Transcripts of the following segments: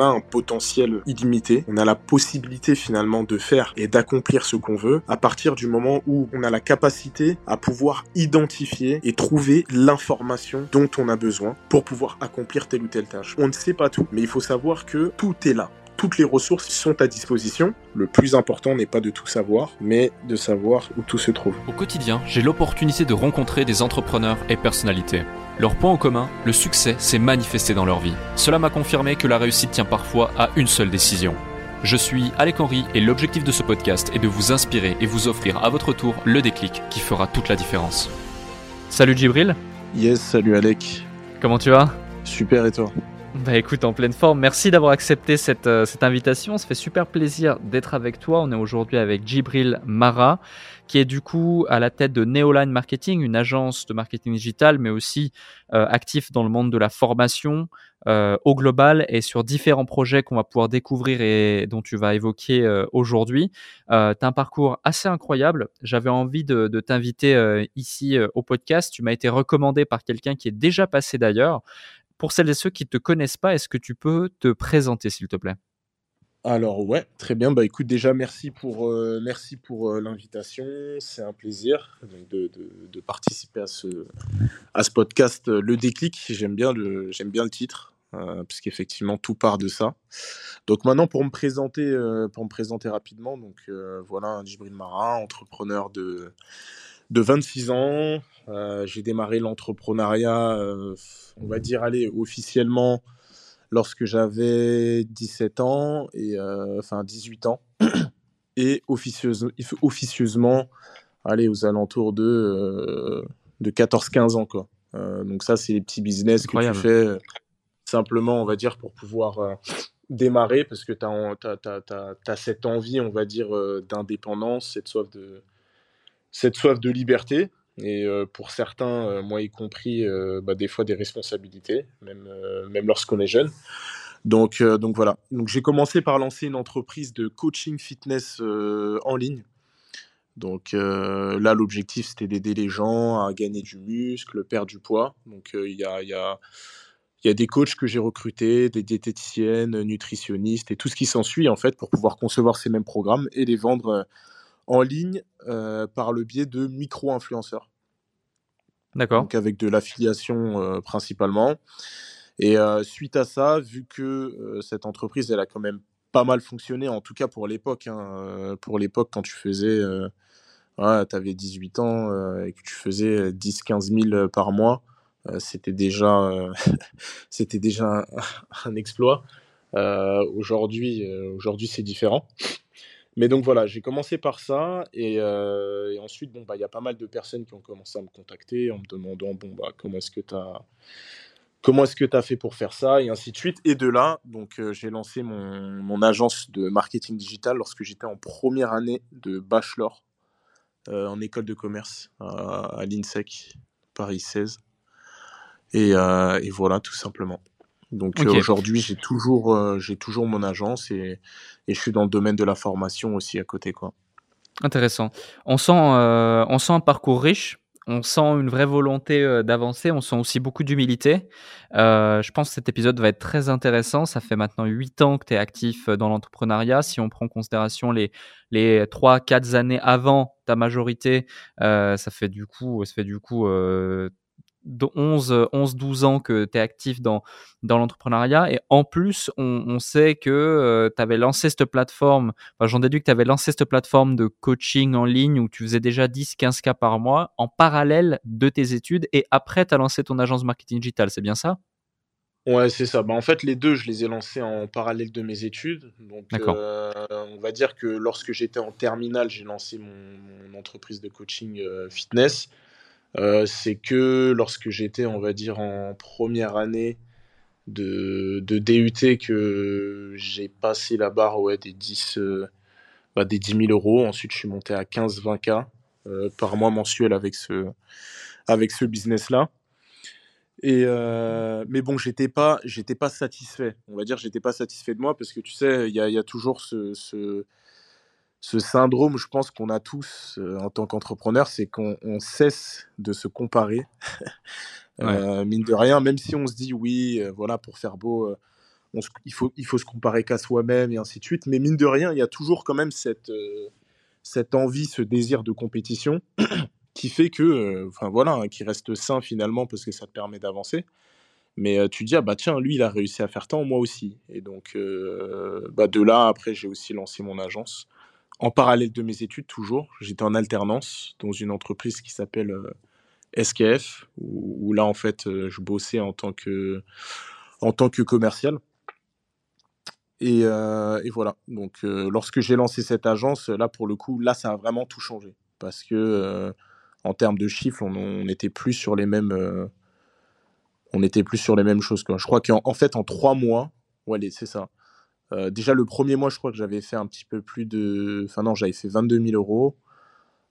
a un potentiel illimité, on a la possibilité finalement de faire et d'accomplir ce qu'on veut à partir du moment où on a la capacité à pouvoir identifier et trouver l'information dont on a besoin pour pouvoir accomplir telle ou telle tâche. On ne sait pas tout, mais il faut savoir que tout est là toutes les ressources sont à disposition. Le plus important n'est pas de tout savoir, mais de savoir où tout se trouve. Au quotidien, j'ai l'opportunité de rencontrer des entrepreneurs et personnalités. Leur point en commun, le succès s'est manifesté dans leur vie. Cela m'a confirmé que la réussite tient parfois à une seule décision. Je suis Alec Henry et l'objectif de ce podcast est de vous inspirer et vous offrir à votre tour le déclic qui fera toute la différence. Salut Djibril Yes, salut Alec. Comment tu vas? Super et toi? Bah écoute, en pleine forme. Merci d'avoir accepté cette, euh, cette invitation. Ça fait super plaisir d'être avec toi. On est aujourd'hui avec Djibril Mara, qui est du coup à la tête de Neoline Marketing, une agence de marketing digital, mais aussi euh, actif dans le monde de la formation euh, au global et sur différents projets qu'on va pouvoir découvrir et dont tu vas évoquer aujourd'hui. tu as un parcours assez incroyable. J'avais envie de, de t'inviter ici au podcast. Tu m'as été recommandé par quelqu'un qui est déjà passé d'ailleurs. Pour celles et ceux qui ne te connaissent pas, est-ce que tu peux te présenter, s'il te plaît? Alors ouais, très bien. Bah écoute, déjà merci pour euh, merci pour euh, l'invitation. C'est un plaisir de, de, participer à ce à ce podcast. Euh, le déclic, j'aime bien le j'aime bien le titre puisqu'effectivement tout part de ça. Donc maintenant pour me présenter pour me présenter rapidement, donc voilà, Djibril Marin, entrepreneur de de 26 ans. J'ai démarré l'entrepreneuriat, on va dire, allez, officiellement lorsque j'avais 17 ans, et, euh, enfin 18 ans, et officieusement, allez, aux alentours de, de 14-15 ans. Quoi. donc ça, c'est les petits business que tu fais simplement, on va dire, pour pouvoir démarrer, parce que tu as, as, cette envie, on va dire, d'indépendance, cette soif de cette soif de liberté et euh, pour certains, euh, moi y compris, euh, bah, des fois des responsabilités, même, même lorsqu'on est jeune. Donc, donc voilà. Donc j'ai commencé par lancer une entreprise de coaching fitness en ligne. Donc là, l'objectif, c'était d'aider les gens à gagner du muscle, perdre du poids. Donc il y a, y, a, y, a, des coachs que j'ai recrutés, des diététiciennes, nutritionnistes et tout ce qui s'ensuit en fait pour pouvoir concevoir ces mêmes programmes et les vendre en ligne euh, par le biais de micro-influenceurs. D'accord. Donc avec de l'affiliation euh, principalement. Et euh, suite à ça, vu que cette entreprise, elle a quand même pas mal fonctionné, en tout cas pour l'époque, hein, pour l'époque quand tu faisais, tu avais 18 ans et que tu faisais 10-15 000 par mois, c'était déjà, c'était déjà un, exploit. aujourd'hui, aujourd'hui c'est différent. Mais donc voilà, j'ai commencé par ça et, euh, ensuite, bon, bah, il y a pas mal de personnes qui ont commencé à me contacter en me demandant, bon, bah, comment est-ce que tu as comment est-ce que fait pour faire ça et ainsi de suite. Et de là, donc euh, j'ai lancé mon, mon, agence de marketing digital lorsque j'étais en première année de bachelor euh, en école de commerce à, l'INSEC, Paris 16. Et, et, voilà, tout simplement. Donc euh, aujourd'hui, j'ai toujours, euh, j'ai toujours mon agence et, et, je suis dans le domaine de la formation aussi à côté. Quoi. Intéressant. On sent, euh, on sent un parcours riche. On sent une vraie volonté d'avancer, on sent aussi beaucoup d'humilité. je pense que cet épisode va être très intéressant. Ça fait maintenant 8 ans que tu es actif dans l'entrepreneuriat. Si on prend en considération les, les 3-4 années avant ta majorité, ça fait du coup, ça fait du coup 11, 11 12 ans que tu es actif dans, dans l'entrepreneuriat. Et en plus, on, sait que euh, tu avais lancé cette plateforme, enfin, j'en déduis que tu avais lancé cette plateforme de coaching en ligne où tu faisais déjà 10-15 cas par mois en parallèle de tes études. Et après, tu as lancé ton agence marketing digital, c'est bien ça? Ouais, c'est ça. Bah, en fait, les deux, je les ai lancés en parallèle de mes études. Donc, euh, on va dire que lorsque j'étais en terminale, j'ai lancé mon, entreprise de coaching euh, fitness. Euh, c'est que lorsque j'étais, on va dire, en première année de, DUT, que j'ai passé la barre des, 10, euh, bah, des 10 000 euros. Ensuite, je suis monté à 15-20K euh, par mois mensuel avec ce, avec ce business-là. Et mais bon, j'étais pas, j'étais pas satisfait. On va dire, j'étais pas satisfait de moi parce que tu sais, il y a, toujours ce, ce syndrome, je pense qu'on a tous euh, en tant qu'entrepreneur, c'est qu'on cesse de se comparer. Euh, mine de rien, même si on se dit oui, euh, voilà, pour faire beau, il, faut, il faut se comparer qu'à soi-même et ainsi de suite. Mais mine de rien, il y a toujours quand même cette, cette envie, ce désir de compétition qui fait que, enfin voilà, hein, qui reste sain finalement parce que ça te permet d'avancer. Mais tu dis, ah bah tiens, lui, il a réussi à faire tant, moi aussi. Et donc, bah de là, après, j'ai aussi lancé mon agence. En parallèle de mes études, toujours. J'étais en alternance dans une entreprise qui s'appelle SKF, où, là, en fait, je bossais en tant que, en tant que commercial. Et, et voilà. Donc, lorsque j'ai lancé cette agence, là, pour le coup, là, ça a vraiment tout changé. Parce que, en termes de chiffres, on n'était plus sur les mêmes on était plus sur les mêmes choses. Je crois qu'en fait, en trois mois, ouais, c'est ça. Euh, déjà, le premier mois, je crois que j'avais fait un petit peu plus de. Enfin, non, j'avais fait 22 000 euros.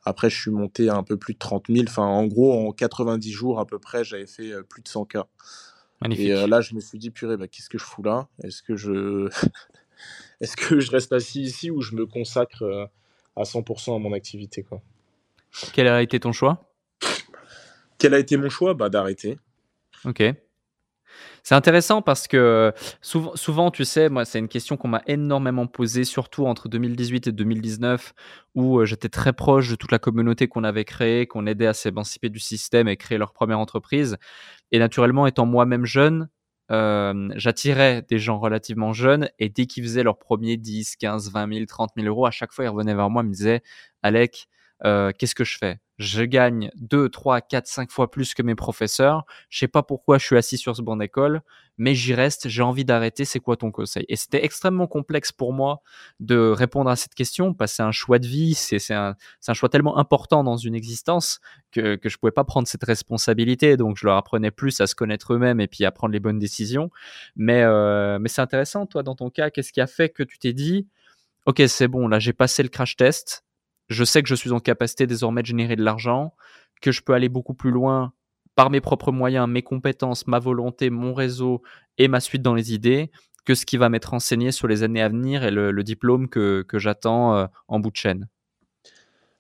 Après, je suis monté à un peu plus de 30 000. Enfin, en gros, en 90 jours à peu près, j'avais fait euh, plus de 100 k. Magnifique. Et euh, là, je me suis dit, purée, bah, qu'est-ce que je fous là? Est-ce que je. Est-ce que je reste assis ici ou je me consacre à 100% à mon activité quoi? Quel a été ton choix? Quel a été mon choix? Bah, D'arrêter. Ok. C'est intéressant parce que souvent, tu sais, moi, c'est une question qu'on m'a énormément posée, surtout entre 2018 et 2019, où j'étais très proche de toute la communauté qu'on avait créée, qu'on aidait à s'émanciper du système et créer leur première entreprise. Et naturellement, étant moi-même jeune, j'attirais des gens relativement jeunes et dès qu'ils faisaient leurs premiers 10, 15, 20 000, 30 000 euros, à chaque fois, ils revenaient vers moi et me disaient Alec, qu'est-ce que je fais? Je gagne 2, 3, 4, 5 fois plus que mes professeurs. Je sais pas pourquoi je suis assis sur ce banc d'école, mais j'y reste, j'ai envie d'arrêter, c'est quoi ton conseil? Et c'était extrêmement complexe pour moi de répondre à cette question, parce que c'est un choix de vie, c'est un, un, choix tellement important dans une existence que, que je pouvais pas prendre cette responsabilité, donc je leur apprenais plus à se connaître eux-mêmes et puis à prendre les bonnes décisions. Mais, euh, mais c'est intéressant, toi, dans ton cas, qu'est-ce qui a fait que tu t'es dit, ok, c'est bon, là j'ai passé le crash test, je sais que je suis en capacité désormais de générer de l'argent, que je peux aller beaucoup plus loin par mes propres moyens, mes compétences, ma volonté, mon réseau et ma suite dans les idées, que ce qui va m'être enseigné sur les années à venir et le, diplôme que, j'attends euh, en bout de chaîne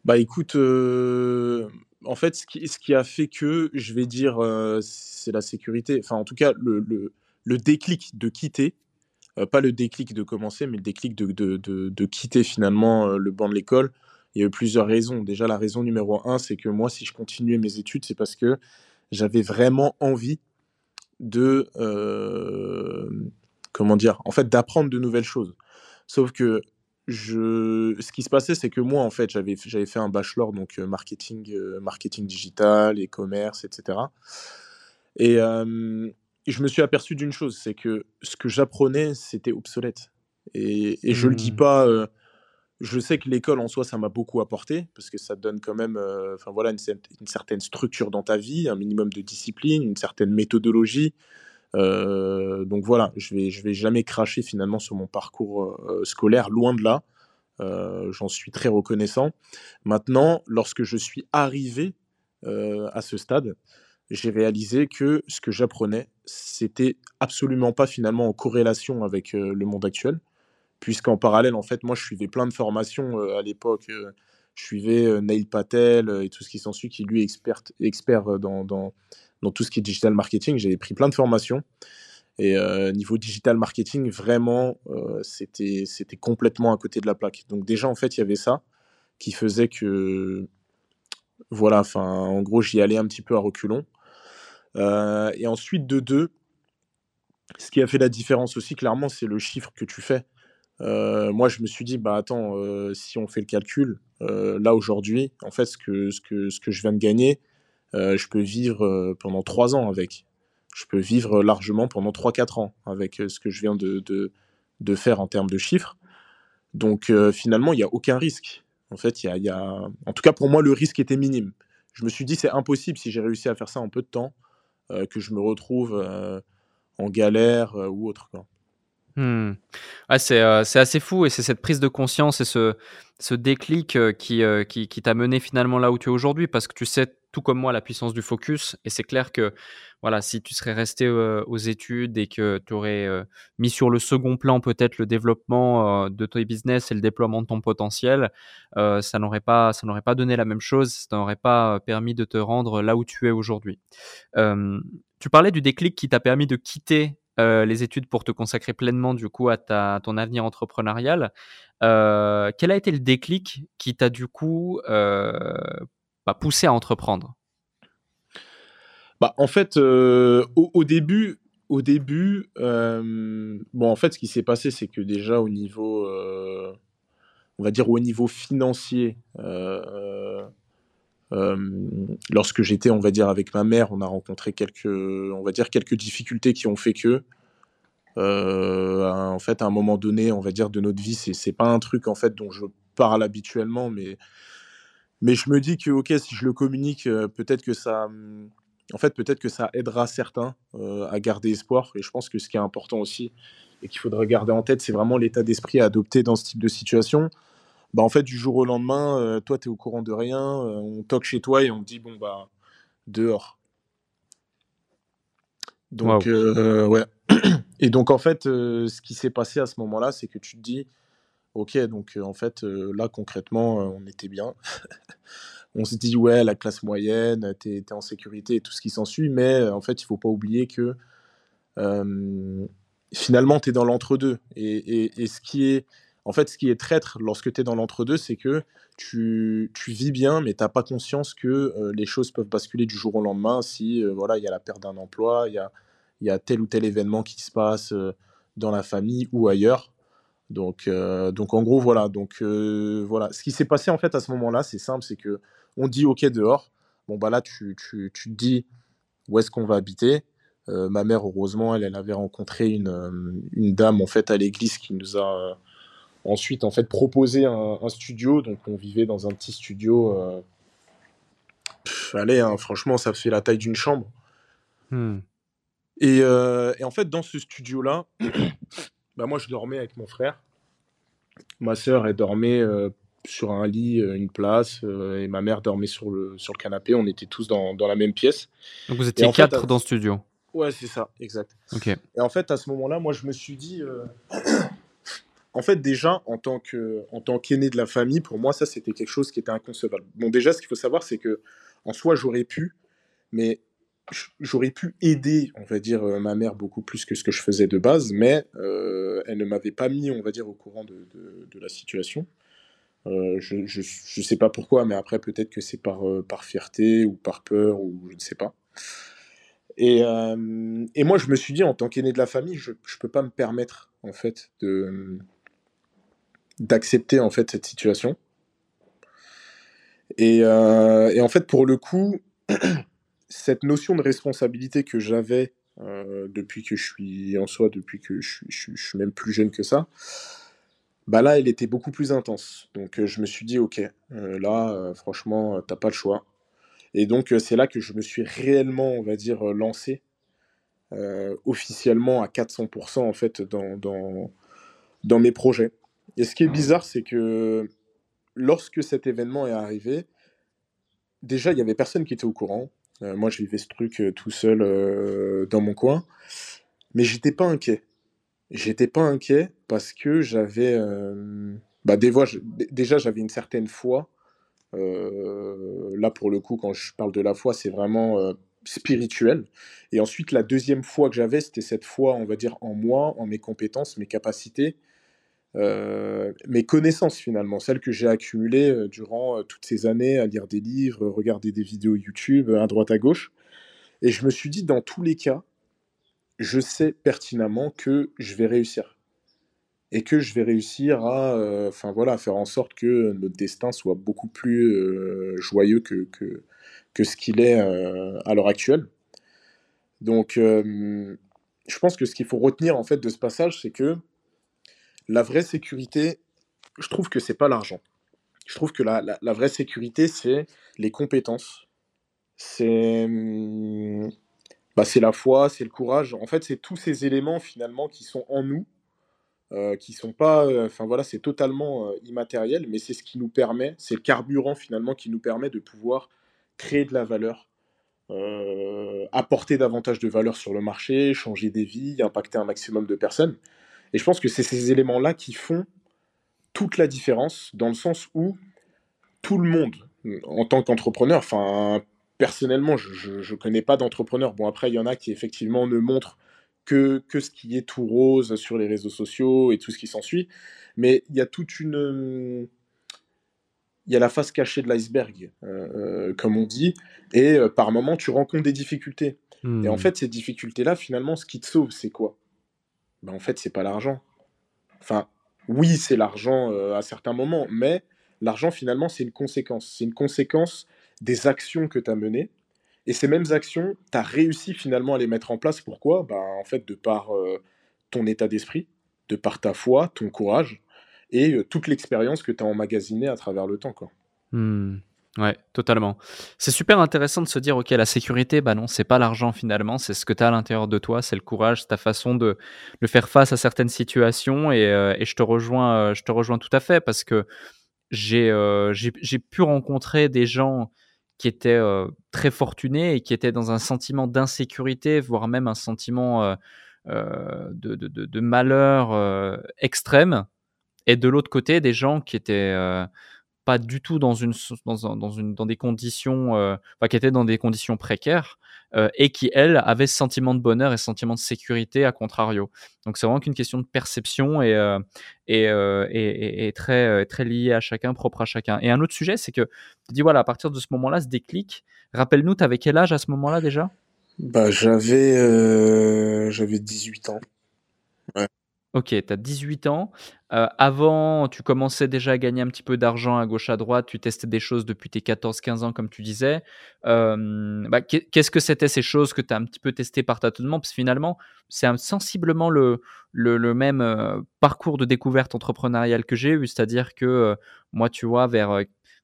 Bah écoute, euh, en fait, ce qui, a fait que, je vais dire, euh, c'est la sécurité. Enfin, en tout cas, le, déclic de quitter, pas le déclic de commencer, mais le déclic de quitter finalement le banc de l'école, il y a eu plusieurs raisons. Déjà, la raison numéro un, c'est que moi, si je continuais mes études, c'est parce que j'avais vraiment envie de, euh, comment dire, en fait, d'apprendre de nouvelles choses. Sauf que je, ce qui se passait, c'est que moi, en fait, j'avais, j'avais fait un bachelor, donc euh, marketing, euh, marketing digital, e-commerce, etc. Et, je me suis aperçu d'une chose, c'est que ce que j'apprenais, c'était obsolète. Et, et je ne le dis mmh. pas je sais que l'école en soi, ça m'a beaucoup apporté parce que ça donne quand même, euh, enfin voilà, une, certaine structure dans ta vie, un minimum de discipline, une certaine méthodologie. Euh, donc voilà, je vais, je vais jamais cracher finalement sur mon parcours euh, scolaire, loin de là. J'en suis très reconnaissant. Maintenant, lorsque je suis arrivé à ce stade, j'ai réalisé que ce que j'apprenais, c'était absolument pas finalement en corrélation avec le monde actuel puisqu'en parallèle, en fait, moi, je suivais plein de formations euh, à l'époque. Euh, je suivais euh, Neil Patel et tout ce qui s'ensuit, qui lui est expert, expert dans, dans, tout ce qui est digital marketing. J'avais pris plein de formations. Et niveau digital marketing, vraiment, c'était c'était complètement à côté de la plaque. Donc déjà, en fait, il y avait ça qui faisait que, voilà, enfin, en gros, j'y allais un petit peu à reculons. et ensuite, de deux, ce qui a fait la différence aussi, clairement, c'est le chiffre que tu fais. Euh, moi, je me suis dit, bah attends, euh, si on fait le calcul, euh, là aujourd'hui, en fait, ce que, ce, que, ce que je viens de gagner, je peux vivre pendant trois ans avec. Je peux vivre largement pendant 3-4 ans avec ce que je viens de, de, de, faire en termes de chiffres. Donc finalement, il n'y a aucun risque. En fait, il y a, en tout cas pour moi, le risque était minime. Je me suis dit, c'est impossible si j'ai réussi à faire ça en peu de temps, que je me retrouve en galère ou autre. Quoi. Mmh. c'est, c'est assez fou et c'est cette prise de conscience et ce déclic, qui, qui qui t'a mené finalement là où tu es aujourd'hui parce que tu sais, tout comme moi, la puissance du focus et c'est clair que, voilà, si tu serais resté, aux études et que tu aurais, mis sur le second plan peut-être le développement, de ton business et le déploiement de ton potentiel, ça n'aurait pas ça n'aurait pas donné la même chose, ça n'aurait pas, permis de te rendre là où tu es aujourd'hui. tu parlais du déclic qui t'a permis de quitter les études pour te consacrer pleinement du coup à, ton avenir entrepreneurial. quel a été le déclic qui t'a du coup bah, poussé à entreprendre? Bah, En fait, au, début, au début bon, en fait, ce qui s'est passé, c'est que déjà au niveau, on va dire au niveau financier, lorsque j'étais, on va dire, avec ma mère, on a rencontré quelques, on va dire, quelques difficultés qui ont fait que, en fait, à un moment donné, on va dire, de notre vie, c'est, c'est pas un truc, en fait, dont je parle habituellement, mais, mais je me dis que, ok, si je le communique, peut-être que ça, en fait, peut-être que ça aidera certains à garder espoir. Et je pense que ce qui est important aussi, et qu'il faudrait garder en tête, c'est vraiment l'état d'esprit à adopter dans ce type de situation bah, en fait, du jour au lendemain, euh, toi, tu es au courant de rien, euh, on toque chez toi et on te dit, bon, bah, dehors. Donc, euh, ouais. Et donc, en fait, ce qui s'est passé à ce moment-là, c'est que tu te dis, ok, donc, en fait, là, concrètement, on était bien. on se dit, ouais, la classe moyenne, tu es, en sécurité et tout ce qui s'ensuit, mais en fait, il faut pas oublier que finalement, tu es dans l'entre-deux. et, ce qui est en fait, ce qui est traître lorsque tu es dans l'entre-deux, c'est que tu, vis bien, mais tu n'as pas conscience que euh, les choses peuvent basculer du jour au lendemain si euh, voilà, il y a la perte d'un emploi, il y a, y a, tel ou tel événement qui se passe euh, dans la famille ou ailleurs. Donc, donc en gros, voilà. Donc, voilà. Ce qui s'est passé en fait à ce moment-là, c'est simple, c'est que on dit OK dehors. Bon, bah là, tu, tu, tu te dis où est-ce qu'on va habiter. ma mère, heureusement, elle, elle avait rencontré une, une dame en fait à l'église qui nous a Ensuite, en fait, proposer un, studio. Donc, on vivait dans un petit studio. Euh, allez, hein, franchement, ça fait la taille d'une chambre. Hmm. Euh, et, en fait, dans ce studio-là, bah, moi, je dormais avec mon frère. Ma sœur, elle dormait euh, sur un lit, une place, et ma mère dormait sur le, sur le canapé. On était tous dans, dans la même pièce. Donc, vous étiez quatre dans le studio Ouais, c'est ça, exact. Ok. Et en fait, à ce moment-là, moi, je me suis dit, en fait, déjà, en tant que, en tant qu'aîné de la famille, pour moi, ça, c'était quelque chose qui était inconcevable. Bon, déjà, ce qu'il faut savoir, c'est que, en soi, j'aurais pu, mais j'aurais pu aider, on va dire, euh, ma mère beaucoup plus que ce que je faisais de base, mais euh, elle ne m'avait pas mis, on va dire, au courant de, la situation. Euh, je ne sais pas pourquoi, mais après, peut-être que c'est par, par fierté ou par peur, ou je ne sais pas. Et, et moi, je me suis dit, en tant qu'aîné de la famille, je ne peux pas me permettre, en fait, de d'accepter en fait cette situation. Euh, et, en fait, pour le coup, cette notion de responsabilité que j'avais euh, depuis que je suis en soi, depuis que je, suis même plus jeune que ça, bah là, elle était beaucoup plus intense. Donc, euh, je me suis dit, ok, là, franchement, t'as pas le choix. Et donc, c'est là que je me suis réellement, on va dire, lancé officiellement à 400% en fait dans, dans, dans mes projets. Et ce qui est bizarre, c'est que lorsque cet événement est arrivé, déjà, il n'y avait personne qui était au courant. Euh, moi, je vivais ce truc euh, tout seul euh, dans mon coin. Mais j'étais pas inquiet. J'étais pas inquiet parce que j'avais. bah, déjà, j'avais une certaine foi. là, pour le coup, quand je parle de la foi, c'est vraiment spirituel. Et ensuite, la deuxième foi que j'avais, c'était cette foi, on va dire, en moi, en mes compétences, mes capacités euh, mes connaissances finalement, celles que j'ai accumulées euh, durant euh, toutes ces années à lire des livres, regarder des vidéos YouTube à droite à gauche. Et je me suis dit, dans tous les cas, je sais pertinemment que je vais réussir. Et que je vais réussir à, voilà, faire en sorte que notre destin soit beaucoup plus joyeux que, que, que, ce qu'il est à l'heure actuelle. Donc, je pense que ce qu'il faut retenir en fait de ce passage, c'est que la vraie sécurité, je trouve que c'est pas l'argent. Je trouve que la, vraie sécurité, c'est les compétences. C'est hum, bah, la foi, c'est le courage. En fait, c'est tous ces éléments finalement qui sont en nous, euh, qui sont pas. Euh, enfin voilà, c'est totalement euh, immatériel, mais c'est ce qui nous permet, c'est le carburant finalement qui nous permet de pouvoir créer de la valeur, apporter davantage de valeur sur le marché, changer des vies, impacter un maximum de personnes. Et je pense que c'est ces éléments-là qui font toute la différence, dans le sens où tout le monde, en tant qu'entrepreneur, enfin, personnellement, je ne connais pas d'entrepreneur. Bon, après, il y en a qui effectivement ne montrent que, que ce qui est tout rose sur les réseaux sociaux et tout ce qui s'ensuit, mais il y a toute une il y a la face cachée de l'iceberg, euh, comme on dit, et euh, par moment, tu rencontres des difficultés. Et en Mmh. fait, ces difficultés-là, finalement, ce qui te sauve, c'est quoi? Ben, En fait, c'est pas l'argent. Enfin, oui, c'est l'argent euh, à certains moments, mais l'argent, finalement, c'est une conséquence. C'est une conséquence des actions que tu as menées. Et ces mêmes actions, tu as réussi finalement à les mettre en place. Pourquoi? Ben, En fait, de par euh, ton état d'esprit, de par ta foi, ton courage, et euh, toute l'expérience que tu as emmagasinée à travers le temps. Quoi. Mmh. Ouais, totalement. C'est super intéressant de se dire: «OK, la sécurité, bah, non, c'est pas l'argent finalement, c'est ce que tu as à l'intérieur de toi, c'est le courage, c'est ta façon de de faire face à certaines situations» et et je te rejoins, heu, je te rejoins tout à fait parce que j'ai, j'ai pu rencontrer des gens qui étaient, très fortunés et qui étaient dans un sentiment d'insécurité, voire même un sentiment, de malheur, heu, extrême et de l'autre côté, des gens qui étaient, pas du tout dans une dans un dans une dans des conditions, heu, enfin qui étaient dans des conditions précaires, heu et qui elles, avaient ce sentiment de bonheur et sentiment de sécurité à contrario. Donc c'est vraiment qu'une question de perception et heu et heu et et très, très liée à chacun, propre à chacun. Et un autre sujet, c'est que tu dis voilà, à partir de ce moment-là, ce déclic, rappelle-nous, tu avais quel âge à ce moment-là déjà? Bah, j'avais euh, j'avais 18 ans. OK, tu as 18 ans. Avant, tu commençais déjà à gagner un petit peu d'argent à gauche, à droite. Tu testais des choses depuis tes 14-15 ans, comme tu disais. Bah, qu'est qu'est-ce que c'était ces choses que tu as un petit peu testées par tâtonnement? Parce que finalement, c'est sensiblement le même, parcours de découverte entrepreneuriale que j'ai eu. C'est-à-dire que, moi, tu vois, vers,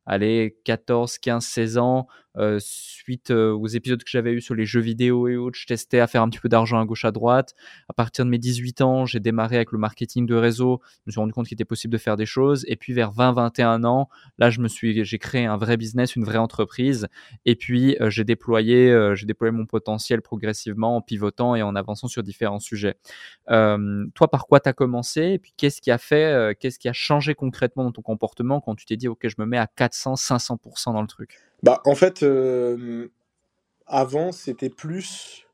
allez 14-15-16 ans, heu, suite, heu, aux épisodes que j'avais eus sur les jeux vidéo et autres, je testais à faire un petit peu d'argent à gauche, à droite. À partir de mes 18 ans, j'ai démarré avec le marketing de réseau. Je me suis rendu compte qu'il était possible de faire des choses. Et puis vers 20-21 ans, là, je me suis, j'ai créé un vrai business, une vraie entreprise. Et puis euh, j'ai déployé, euh, j'ai déployé mon potentiel progressivement en pivotant et en avançant sur différents sujets. Euh, toi, par quoi tu as commencé? Et puis qu'est-ce qui a fait, euh, qu'est-ce qui a changé concrètement dans ton comportement quand tu t'es dit, ok, je me mets à 400-500% dans le truc? Bah, en fait, euh, avant, c'était plus.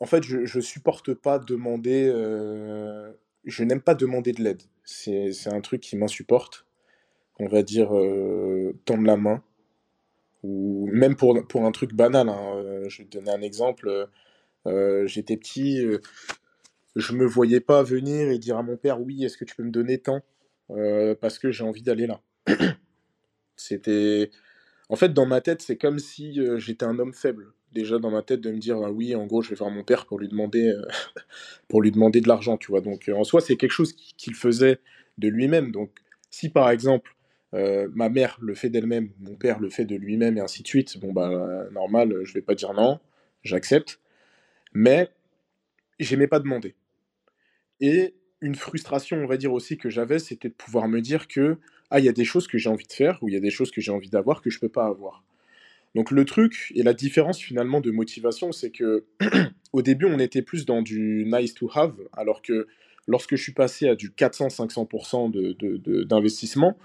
En fait, je, supporte pas demander. euh, Je n'aime pas demander de l'aide. C'est, un truc qui m'insupporte. On va dire euh, tendre la main. Ou même pour, pour un truc banal. hein, Je vais te donner un exemple. J'étais petit, je me voyais pas venir et dire à mon père, oui, est-ce que tu peux me donner tant? Parce que j'ai envie d'aller là. C'était, en fait, dans ma tête, c'est comme si j'étais un homme faible. Déjà dans ma tête de me dire, ah oui, en gros, je vais voir mon père pour lui demander, pour lui demander de l'argent, tu vois? Donc, en soi, c'est quelque chose qui- qu'il faisait de lui-même. Donc, si par exemple, ma mère le fait d'elle-même, mon père le fait de lui-même, et ainsi de suite, bon, bah, normal, je vais pas dire non, j'accepte. Mais j'aimais pas demander. Et une frustration, on va dire aussi, que j'avais, c'était de pouvoir me dire que, ah, il y a des choses que j'ai envie de faire, ou il y a des choses que j'ai envie d'avoir que je peux pas avoir. Donc le truc et la différence finalement de motivation, c'est que au début, on était plus dans du nice to have, alors que lorsque je suis passé à du 400-500% de, de- d'investissement,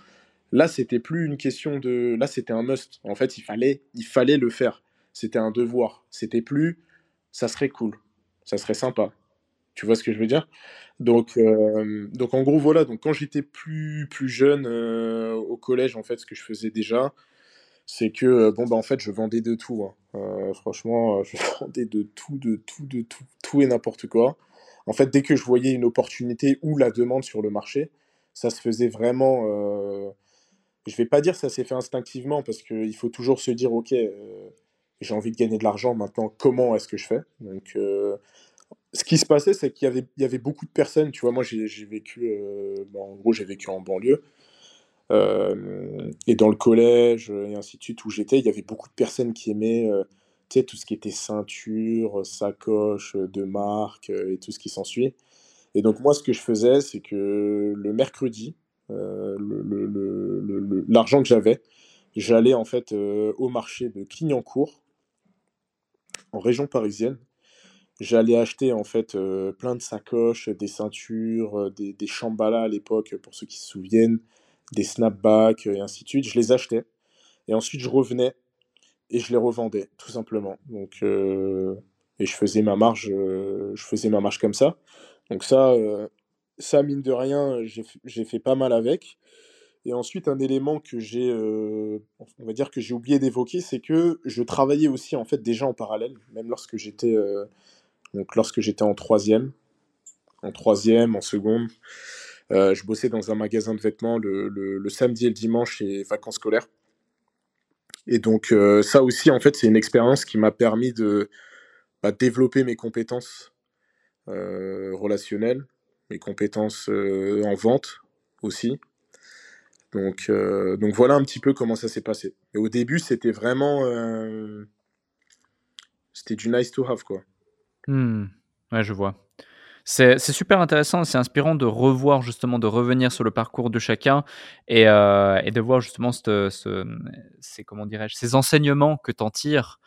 là, c'était plus une question de... Là, c'était un must. En fait, il fallait, il fallait le faire. C'était un devoir. C'était plus, ça serait cool, ça serait sympa. Tu vois ce que je veux dire? Donc, donc en gros, voilà. Donc quand j'étais plus, plus jeune au collège, en fait, ce que je faisais déjà, c'est que, bon, bah, en fait, je vendais de tout. hein. Euh, franchement, euh, je vendais de tout, de tout, de tout, tout et n'importe quoi. En fait, dès que je voyais une opportunité ou la demande sur le marché, ça se faisait vraiment. je vais pas dire ça s'est fait instinctivement parce qu'il faut toujours se dire, ok, euh, j'ai envie de gagner de l'argent maintenant, comment est-ce que je fais? Donc, ce qui se passait, c'est qu'il y avait, beaucoup de personnes, tu vois, moi j'ai vécu, euh, bon, en gros j'ai vécu en banlieue, euh, et dans le collège, et ainsi de suite, où j'étais, il y avait beaucoup de personnes qui aimaient, euh, tout ce qui était ceinture, sacoche de marque, et tout ce qui s'ensuit. Et donc moi, ce que je faisais, c'est que le mercredi, l'argent que j'avais, j'allais en fait au marché de Clignancourt, en région parisienne, J'allais acheter en fait plein de sacoches, des ceintures, des, des Shambhala à l'époque, pour ceux qui se souviennent, des snapbacks et ainsi de suite. Je les achetais et ensuite je revenais et je les revendais, tout simplement. Donc et je faisais ma marge, je faisais ma marge comme ça. Donc ça, ça mine de rien, j'ai fait pas mal avec. Et ensuite, un élément que j'ai, on va dire que j'ai oublié d'évoquer, c'est que je travaillais aussi en fait déjà en parallèle, même lorsque j'étais, donc lorsque j'étais en troisième, en troisième, en seconde. je bossais dans un magasin de vêtements le, samedi et le dimanche et vacances scolaires. Et donc ça aussi, en fait, c'est une expérience qui m'a permis de bah, développer mes compétences relationnelles, mes compétences en vente aussi. Donc, donc voilà un petit peu comment ça s'est passé. Et au début, c'était vraiment... c'était du nice to have, quoi. Mmh. Ouais, je vois. C'est super intéressant, c'est inspirant de revoir justement, de revenir sur le parcours de chacun et, et de voir justement ce, ces, comment dirais-je, ces enseignements que tu en tires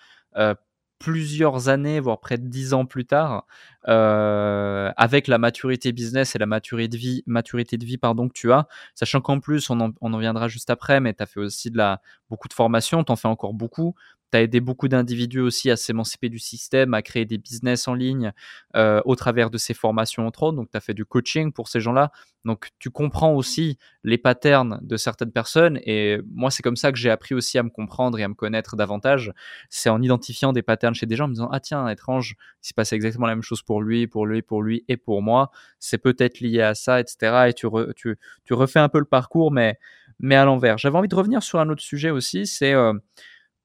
plusieurs années, voire près de dix ans plus tard, euh, avec la maturité business et la maturité de vie, maturité de vie pardon, que tu as, sachant qu'en plus, on en, viendra juste après, mais tu as fait aussi de la, beaucoup de formation, tu en fais encore beaucoup tu as aidé beaucoup d'individus aussi à s'émanciper du système, à créer des business en ligne euh, au travers de ces formations entre autres. Donc, tu as fait du coaching pour ces gens-là. Donc, tu comprends aussi les patterns de certaines personnes. Et moi, c'est comme ça que j'ai appris aussi à me comprendre et à me connaître davantage. C'est en identifiant des patterns chez des gens, en me disant, ah tiens, étrange, il se passe exactement la même chose pour lui, pour lui, pour lui et pour moi. C'est peut-être lié à ça, etc. Et tu, tu, tu, refais un peu le parcours, mais, mais à l'envers. J'avais envie de revenir sur un autre sujet aussi, c'est... Euh,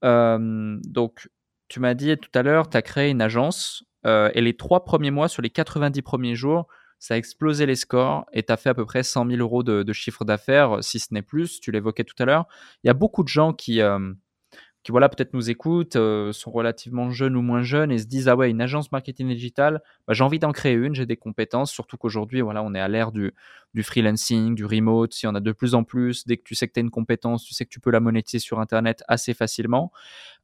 donc, tu m'as dit tout à l'heure, tu as créé une agence et les trois premiers mois, sur les 90 premiers jours, ça a explosé les scores et tu as fait à peu près 100 000 euros de, chiffre d'affaires, si ce n'est plus. Tu l'évoquais tout à l'heure. Il y a beaucoup de gens qui, qui voilà, peut-être nous écoutent, sont relativement jeunes ou moins jeunes et se disent Ah ouais, une agence marketing digital, bah, j'ai envie d'en créer une, j'ai des compétences, surtout qu'aujourd'hui, voilà, on est à l'ère du, du freelancing, du remote, si on a de plus en plus, dès que tu sais que tu as une compétence, tu sais que tu peux la monétiser sur Internet assez facilement.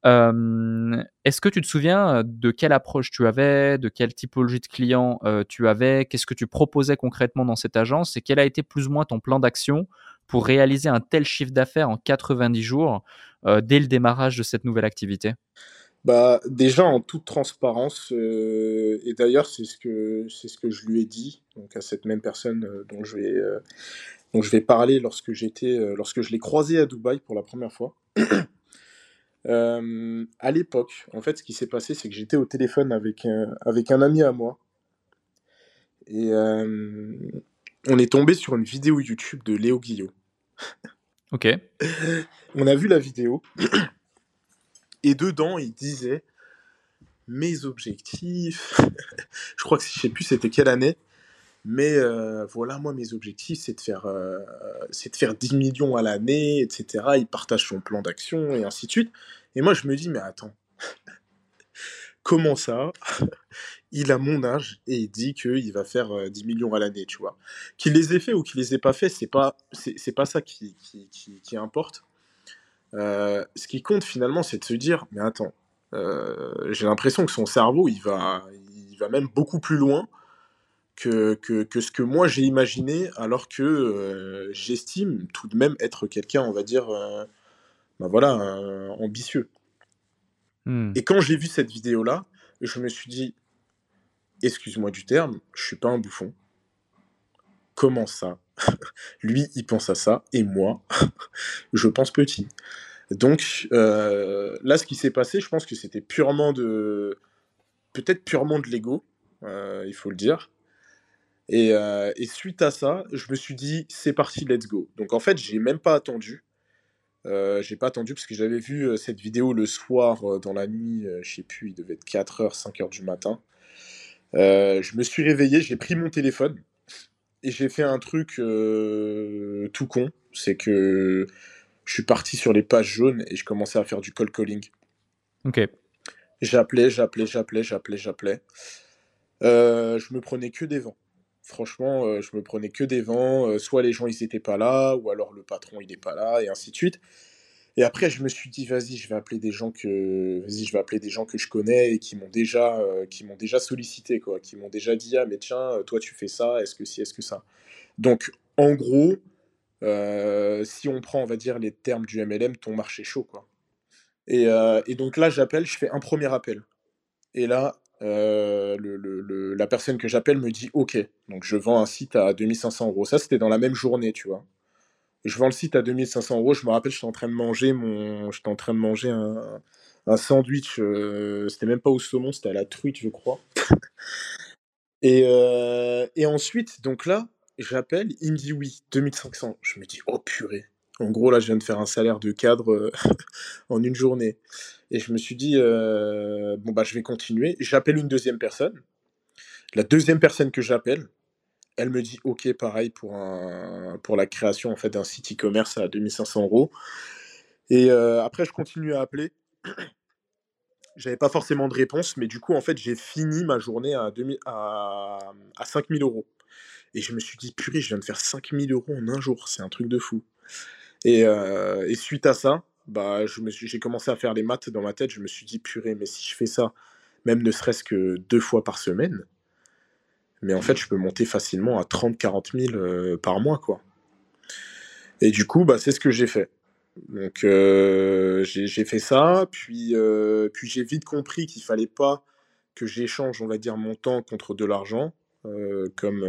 Est-ce que tu te souviens de quelle approche tu avais, de quelle typologie de clients tu avais, qu'est-ce que tu proposais concrètement dans cette agence et quel a été plus ou moins ton plan d'action pour réaliser un tel chiffre d'affaires en 90 jours? Dès le démarrage de cette nouvelle activité? Bah, déjà en toute transparence, et d'ailleurs c'est ce que ce que je lui ai dit donc à cette même personne dont je vais dont je vais parler lorsque lorsque je l'ai croisé à Dubaï pour la première fois. Euh, à l'époque, en fait, ce qui s'est passé, c'est que j'étais au téléphone avec un, avec un ami à moi. Et euh, on est tombé sur une vidéo YouTube de Léo Guillot. On a vu la vidéo. Et dedans, il disait mes objectifs. je crois que je sais plus c'était quelle année. Mais euh, voilà, moi, mes objectifs, c'est de, faire, euh, c'est de faire 10 millions à l'année, etc. Il partage son plan d'action et ainsi de suite. Et moi, je me dis, mais attends, comment ça? Il a mon âge et il dit qu'il va faire 10 euh, millions à l'année, tu vois. Qu'il les ait fait ou qu'il les ait pas fait, c'est pas, c'est, pas ça qui, qui, qui, importe. ce qui compte finalement, c'est de se dire, mais attends, j'ai l'impression que son cerveau, il va, il va même beaucoup plus loin que, que, ce que moi j'ai imaginé, alors que euh, j'estime tout de même être quelqu'un, on va dire, euh, ben voilà, ambitieux. Hmm. Et quand j'ai vu cette vidéo-là, je me suis dit, excuse-moi du terme, je suis pas un bouffon. Comment ça Lui, il pense à ça, et moi, je pense petit. Donc euh, là, ce qui s'est passé, je pense que c'était purement de, peut-être purement de l'ego, il faut le dire. Euh, et, suite à ça, je me suis dit, c'est parti, let's go. Donc en fait, j'ai même pas attendu. Euh, j'ai pas attendu parce que j'avais vu euh, cette vidéo le soir dans la nuit, je sais plus, il devait être 4h, 5h du matin. Je me suis réveillé, j'ai pris mon téléphone et j'ai fait un truc tout con. C'est que je suis parti sur les pages jaunes et je commençais à faire du call calling. Ok. J'appelais, j'appelais, j'appelais, j'appelais, j'appelais. je me prenais que des vents franchement, euh, je me prenais que des vents. Euh, soit les gens, ils étaient pas là, ou alors le patron, il n'est pas là, et ainsi de suite. Et après, je me suis dit, vas-y, je vais appeler des gens que, vas-y, je vais appeler des gens que je connais et qui m'ont déjà, euh, qui m'ont déjà sollicité, quoi, qui m'ont déjà dit, ah mais tiens, toi tu fais ça, est-ce que si, est-ce que ça? Donc, en gros, si on prend, on va dire les termes du MLM, ton marché chaud, quoi. Et, et donc là, j'appelle, je fais un premier appel. Et là, la personne que j'appelle me dit OK. Donc je vends un site à 2500 euros. Ça, c'était dans la même journée, tu vois. Je vends le site à 2500 euros. Je me rappelle, j'étais en train de manger mon, j'étais en train de manger un, sandwich. c'était même pas au saumon, c'était à la truite, je crois. et, et ensuite, donc là, j'appelle, il me dit oui, 2500. Je me dis, oh purée. En gros, là, je viens de faire un salaire de cadre en une journée. Et je me suis dit, bon, bah, je vais continuer. J'appelle une deuxième personne. La deuxième personne que j'appelle, elle me dit OK, pareil, pour, un, pour la création en fait, d'un site e-commerce à 2500 euros. Et après, je continue à appeler. J'avais pas forcément de réponse, mais du coup, en fait, j'ai fini ma journée à, 2000, à, à 5000 euros. Et je me suis dit, purée, je viens de faire 5000 euros en un jour, c'est un truc de fou. Et, et suite à ça, bah, j'ai commencé à faire les maths dans ma tête. Je me suis dit, purée, mais si je fais ça, même ne serait-ce que deux fois par semaine, mais en fait, je peux monter facilement à 30-40 000 par mois, quoi. Et du coup, bah, c'est ce que j'ai fait. Donc, euh, j'ai fait ça, puis, euh, puis j'ai vite compris qu'il fallait pas que j'échange, on va dire, mon temps contre de l'argent, euh, comme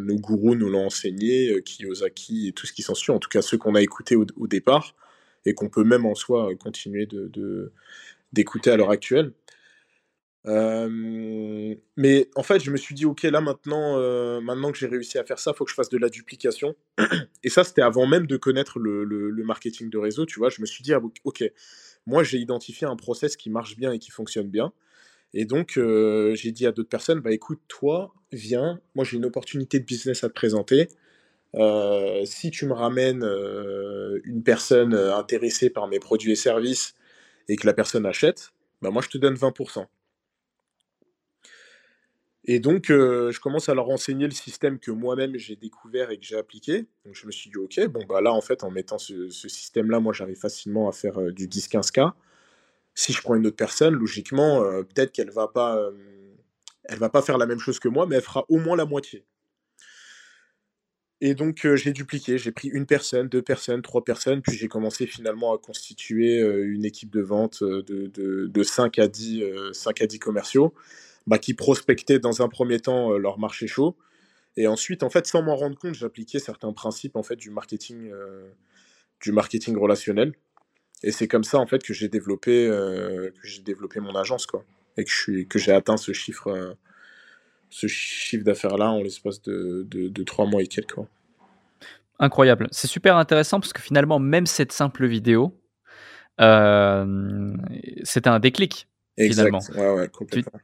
nos gourous nous l'ont enseigné, Kiyosaki et tout ce qui s'ensuit, en tout cas ceux qu'on a écoutés au, départ, et qu'on peut même en soi continuer d'écouter à l'heure actuelle mais en fait, je me suis dit, ok, là maintenant, maintenant que j'ai réussi à faire ça, faut que je fasse de la duplication. Et ça, c'était avant même de connaître le, le, marketing de réseau, tu vois. Je me suis dit, ah, ok, moi j'ai identifié un process qui marche bien et qui fonctionne bien. Et donc, j'ai dit à d'autres personnes, bah écoute, toi, viens, moi j'ai une opportunité de business à te présenter. si tu me ramènes une personne intéressée par mes produits et services et que la personne achète, bah moi je te donne 20%. Et donc, euh, je commence à leur enseigner le système que moi-même j'ai découvert et que j'ai appliqué. Donc, je me suis dit, OK, bon, bah là, en fait, en mettant ce, système-là, moi, j'arrive facilement à faire euh, du 10-15K. Si je prends une autre personne, logiquement, euh, peut-être qu'elle va pas, elle va pas faire la même chose que moi, mais elle fera au moins la moitié. Et donc, j'ai dupliqué. J'ai pris une personne, deux personnes, trois personnes, puis j'ai commencé finalement à constituer une équipe de vente de, de, 5, à 10, 5 à 10 commerciaux bah, qui prospectaient dans un premier temps euh, leur marché chaud. Et ensuite, en fait, sans m'en rendre compte, j'appliquais certains principes en fait du marketing, euh, du marketing relationnel. Et c'est comme ça en fait que j'ai développé, euh, que j'ai développé mon agence quoi, et que je suis, que j'ai atteint ce chiffre, ce chiffre d'affaires là en l'espace de, de, trois mois et quelques. Quoi. Incroyable. C'est super intéressant parce que finalement, même cette simple vidéo, c'était un déclic. Finalement. Ouais, ouais, complètement.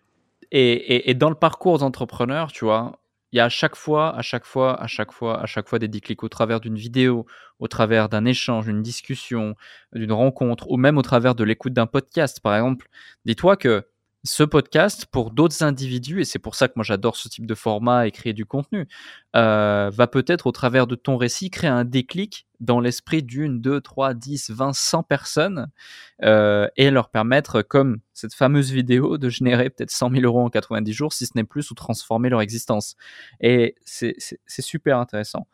Et, dans le parcours d'entrepreneur, tu vois, il y a à chaque fois, à chaque fois, à chaque fois, à chaque fois des déclics au travers d'une vidéo, au travers d'un échange, d'une discussion, d'une rencontre, ou même au travers de l'écoute d'un podcast, par exemple. Dis-toi que ce podcast, pour d'autres individus, et c'est pour ça que moi j'adore ce type de format et créer du contenu, euh, va peut-être au travers de ton récit créer un déclic dans l'esprit d'une, deux, trois, dix, vingt, cent personnes euh, et leur permettre, comme cette fameuse vidéo, de générer peut-être 100 000 euros en 90 jours, si ce n'est plus, ou transformer leur existence. Et c'est super intéressant.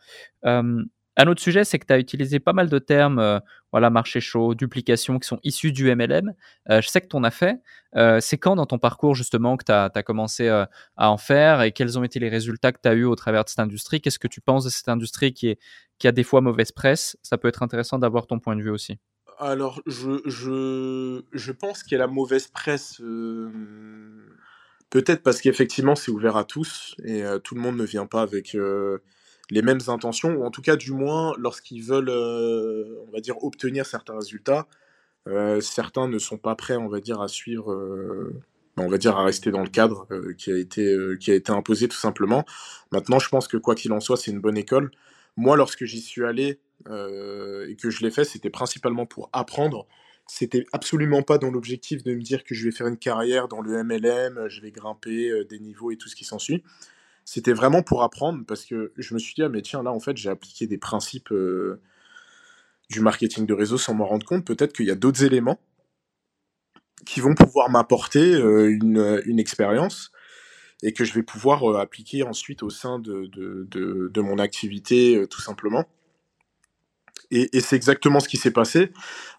Euh, un autre sujet, c'est que tu as utilisé pas mal de termes, euh, voilà, marché chaud, duplication, qui sont issus du MLM. Euh, je sais que tu en as fait. Euh, c'est quand dans ton parcours, justement, que tu as, commencé à en faire et quels ont été les résultats que tu as eus au travers de cette industrie? Qu'est-ce que tu penses de cette industrie qui, a des fois mauvaise presse? Ça peut être intéressant d'avoir ton point de vue aussi. Alors, je, je, je pense qu'il y a la mauvaise presse. Peut-être parce qu'effectivement, c'est ouvert à tous et tout le monde ne vient pas avec les mêmes intentions, ou en tout cas du moins lorsqu'ils veulent, euh, on va dire, obtenir certains résultats, euh, certains ne sont pas prêts, on va dire, à suivre, euh, on va dire, à rester dans le cadre qui, a été, qui a été imposé tout simplement. Maintenant, je pense que quoi qu'il en soit, c'est une bonne école. Moi, lorsque j'y suis allé et que je l'ai fait, c'était principalement pour apprendre. C'était absolument pas dans l'objectif de me dire que je vais faire une carrière dans le MLM, je vais grimper des niveaux et tout ce qui s'ensuit c'était vraiment pour apprendre parce que je me suis dit, ah, mais tiens, là, en fait, j'ai appliqué des principes euh, du marketing de réseau sans m'en rendre compte. Peut-être qu'il y a d'autres éléments qui vont pouvoir m'apporter euh, une, une expérience et que je vais pouvoir euh, appliquer ensuite au sein de, mon activité, tout simplement. Et, c'est exactement ce qui s'est passé.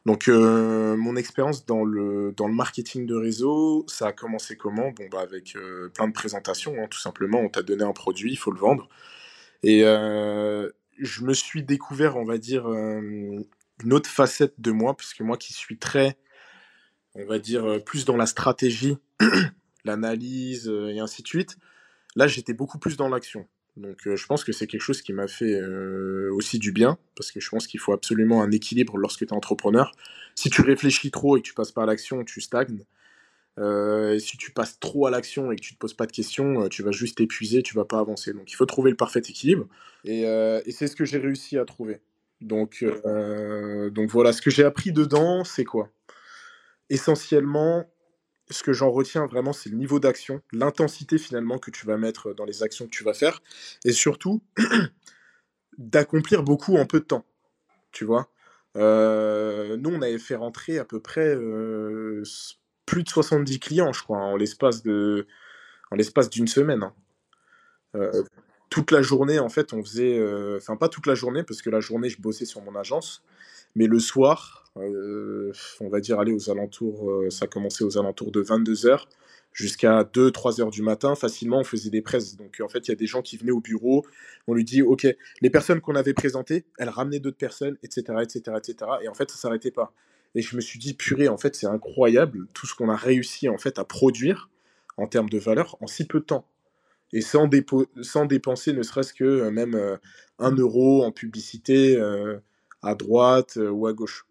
Donc, euh, mon expérience dans le, dans le marketing de réseau, ça a commencé comment? Bon, bah, avec euh, plein de présentations, hein, tout simplement. On t'a donné un produit, il faut le vendre. Et euh, je me suis découvert, on va dire, une autre facette de moi, parce que moi qui suis très, on va dire, plus dans la stratégie, l'analyse et ainsi de suite, là, j'étais beaucoup plus dans l'action. Donc euh, je pense que c'est quelque chose qui m'a fait euh, aussi du bien, parce que je pense qu'il faut absolument un équilibre lorsque tu es entrepreneur. Si tu réfléchis trop et que tu passes pas à l'action, tu stagnes. Euh, si tu passes trop à l'action et que tu te poses pas de questions, tu vas juste t'épuiser, tu vas pas avancer. Donc il faut trouver le parfait équilibre. Et, et c'est ce que j'ai réussi à trouver. Donc voilà, ce que j'ai appris dedans, c'est quoi? Essentiellement, ce que j'en retiens vraiment, c'est le niveau d'action, l'intensité finalement que tu vas mettre dans les actions que tu vas faire, et surtout d'accomplir beaucoup en peu de temps. Tu vois? Euh, Nous, on avait fait rentrer à peu près euh, plus de 70 clients, je crois, en l'espace de, en l'espace d'une semaine. Hein. Euh, toute la journée, en fait, on faisait, enfin pas toute la journée, parce que la journée, je bossais sur mon agence, mais le soir, euh, on va dire aller aux alentours, euh, ça commençait aux alentours de 22h jusqu'à 2-3 heures du matin. Facilement, on faisait des presses. Donc, en fait, il y a des gens qui venaient au bureau. On lui dit, OK, les personnes qu'on avait présentées, elles ramenaient d'autres personnes, etc., etc., etc. Et en fait, ça s'arrêtait pas. Et je me suis dit, purée, en fait, c'est incroyable tout ce qu'on a réussi en fait à produire en termes de valeur en si peu de temps. Et sans, sans dépenser ne serait-ce que euh, même un euro en publicité à droite ou à gauche.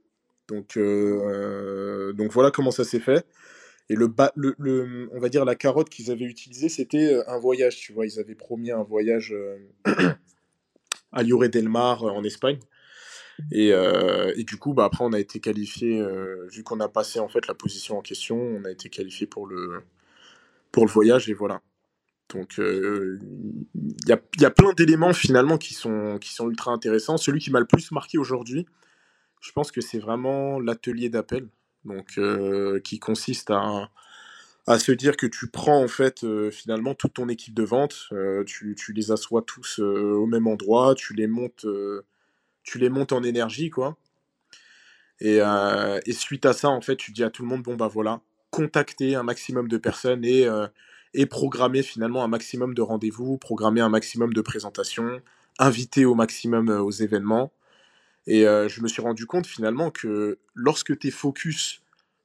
Donc, euh, donc voilà comment ça s'est fait. Et le, le, on va dire la carotte qu'ils avaient utilisée, c'était euh, un voyage. Tu vois, ils avaient promis un voyage euh, à Lloret del Mar en Espagne. Et, et, du coup, bah, après, on a été qualifié, vu qu'on a passé en fait la position en question, on a été qualifié pour le, pour le voyage, et voilà. Donc, il y, a, y, a, plein d'éléments finalement qui sont, ultra intéressants. Celui qui m'a le plus marqué aujourd'hui, je pense que c'est vraiment l'atelier d'appel, euh, qui consiste à, se dire que tu prends en fait euh, finalement toute ton équipe de vente, euh, tu, les assois tous au même endroit, tu les montes, tu les montes en énergie quoi. Et, et, suite à ça en fait tu dis à tout le monde bon bah voilà, contacter un maximum de personnes et, et programmer finalement un maximum de rendez-vous, programmer un maximum de présentations, inviter au maximum aux événements. Et euh, je me suis rendu compte finalement que lorsque tu es focus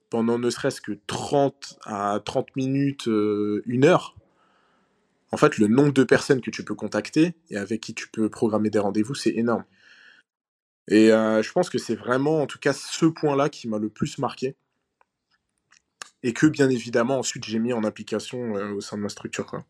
pendant ne serait-ce que 30 à 30 minutes, euh, une heure, en fait, le nombre de personnes que tu peux contacter et avec qui tu peux programmer des rendez-vous, c'est énorme. Et euh, je pense que c'est vraiment, en tout cas, ce point-là qui m'a le plus marqué. Et que, bien évidemment, ensuite, j'ai mis en application au sein de ma structure.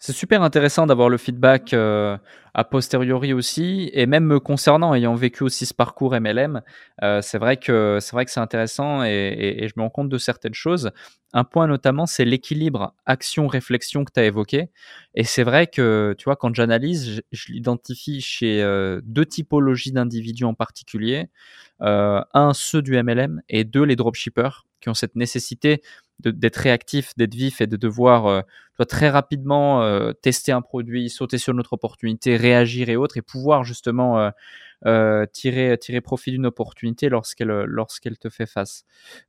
C'est super intéressant d'avoir le feedback euh, a posteriori aussi, et même me concernant, ayant vécu aussi ce parcours MLM, euh, c'est vrai que c'est vrai que c'est intéressant et, je me rends compte de certaines choses. Un point notamment, c'est l'équilibre action-réflexion que tu as évoqué. Et c'est vrai que, tu vois, quand j'analyse, je, l'identifie chez euh, deux typologies d'individus en particulier. un, ceux du MLM, et deux, les dropshippers, qui ont cette nécessité d'être réactif, d'être vif et de devoir euh, très rapidement euh, tester un produit, sauter sur notre opportunité, réagir et autres, et pouvoir justement euh, tirer, profit d'une opportunité lorsqu'elle te fait face.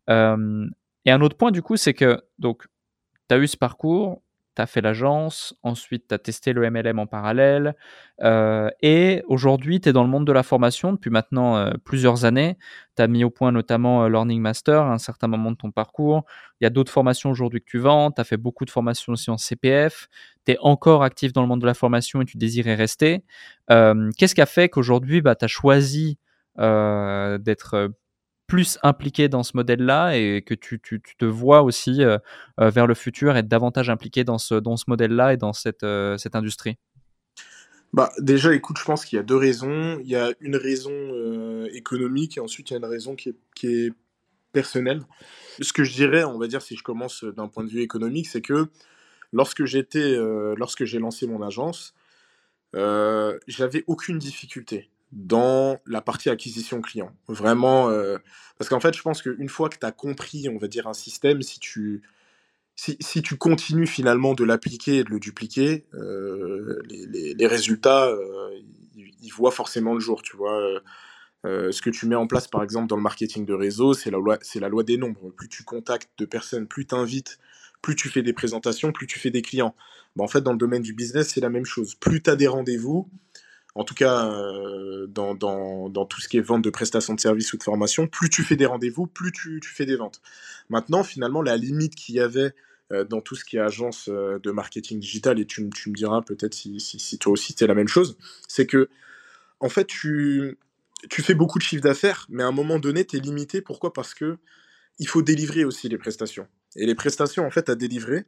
et un autre point du coup, c'est que tu as eu ce parcours, tu as fait l'agence, ensuite tu as testé le MLM en parallèle, euh, et aujourd'hui tu es dans le monde de la formation depuis maintenant euh, plusieurs années. Tu as mis au point notamment euh, Learning Master à un certain moment de ton parcours. Il y a d'autres formations aujourd'hui que tu vends, tu as fait beaucoup de formations aussi en CPF, tu es encore actif dans le monde de la formation et tu désirais rester. Qu'est-ce qui a fait qu'aujourd'hui bah, tu as choisi d'être plus impliqué dans ce modèle-là et que tu, te vois aussi euh, euh, vers le futur être davantage impliqué dans ce, modèle-là et dans cette, euh, cette industrie? Bah, déjà, écoute, je pense qu'il y a deux raisons. Il y a une raison économique et ensuite il y a une raison qui est, qui est personnelle. Ce que je dirais, on va dire, si je commence d'un point de vue économique, c'est que lorsque j'étais, lorsque j'ai lancé mon agence, j'avais aucune difficulté dans la partie acquisition client. Vraiment, euh, parce qu'en fait, je pense qu'une fois que tu as compris, on va dire, un système, si tu, si, tu continues finalement de l'appliquer et de le dupliquer, euh, les, résultats, euh, ils, voient forcément le jour, tu vois. Ce que tu mets en place, par exemple, dans le marketing de réseau, c'est la loi, la loi des nombres. Plus tu contactes de personnes, plus tu invites, plus tu fais des présentations, plus tu fais des clients. Bah, en fait, dans le domaine du business, c'est la même chose. Plus tu as des rendez-vous, en tout cas euh, dans, dans, dans, tout ce qui est vente de prestations de services ou de formation, plus tu fais des rendez-vous, plus tu, tu, fais des ventes. Maintenant, finalement, la limite qu'il y avait euh, dans tout ce qui est agence euh, de marketing digital, et tu, tu me diras peut-être si, si, toi aussi c'est la même chose, c'est que en fait, tu, tu fais beaucoup de chiffre d'affaires, mais à un moment donné, tu es limité. Pourquoi? Parce que il faut délivrer aussi les prestations. Et les prestations, en fait, à délivrer,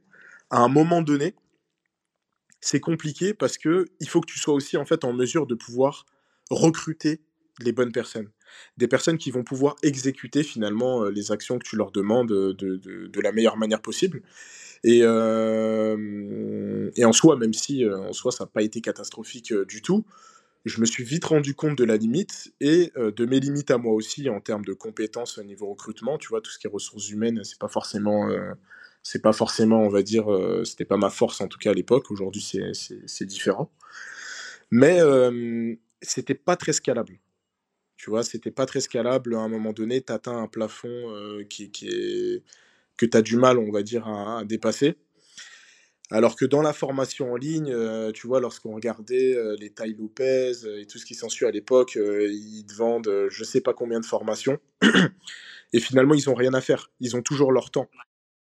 à un moment donné, c'est compliqué parce que il faut que tu sois aussi en fait en mesure de pouvoir recruter les bonnes personnes. Des personnes qui vont pouvoir exécuter finalement euh, les actions que tu leur demandes de, de, la meilleure manière possible. Et, euh, en soi, même si euh, en soi ça n'a pas été catastrophique euh, du tout, je me suis vite rendu compte de la limite et euh, de mes limites à moi aussi en termes de compétences au niveau recrutement. Tu vois, tout ce qui est ressources humaines, c'est pas forcément, euh, c'est pas forcément, on va dire, euh, c'était pas ma force en tout cas à l'époque. Aujourd'hui, c'est différent. Mais c'était pas très scalable. Tu vois, c'était pas très scalable. À un moment donné, tu un plafond est, que tu as du mal, on va dire, à, dépasser. Alors que dans la formation en ligne, euh, tu vois, lorsqu'on regardait euh, les tailles Lopez euh, et tout ce qui s'ensuit à l'époque, euh, ils te vendent euh, je sais pas combien de formations. et finalement, ils ont rien à faire. Ils ont toujours leur temps.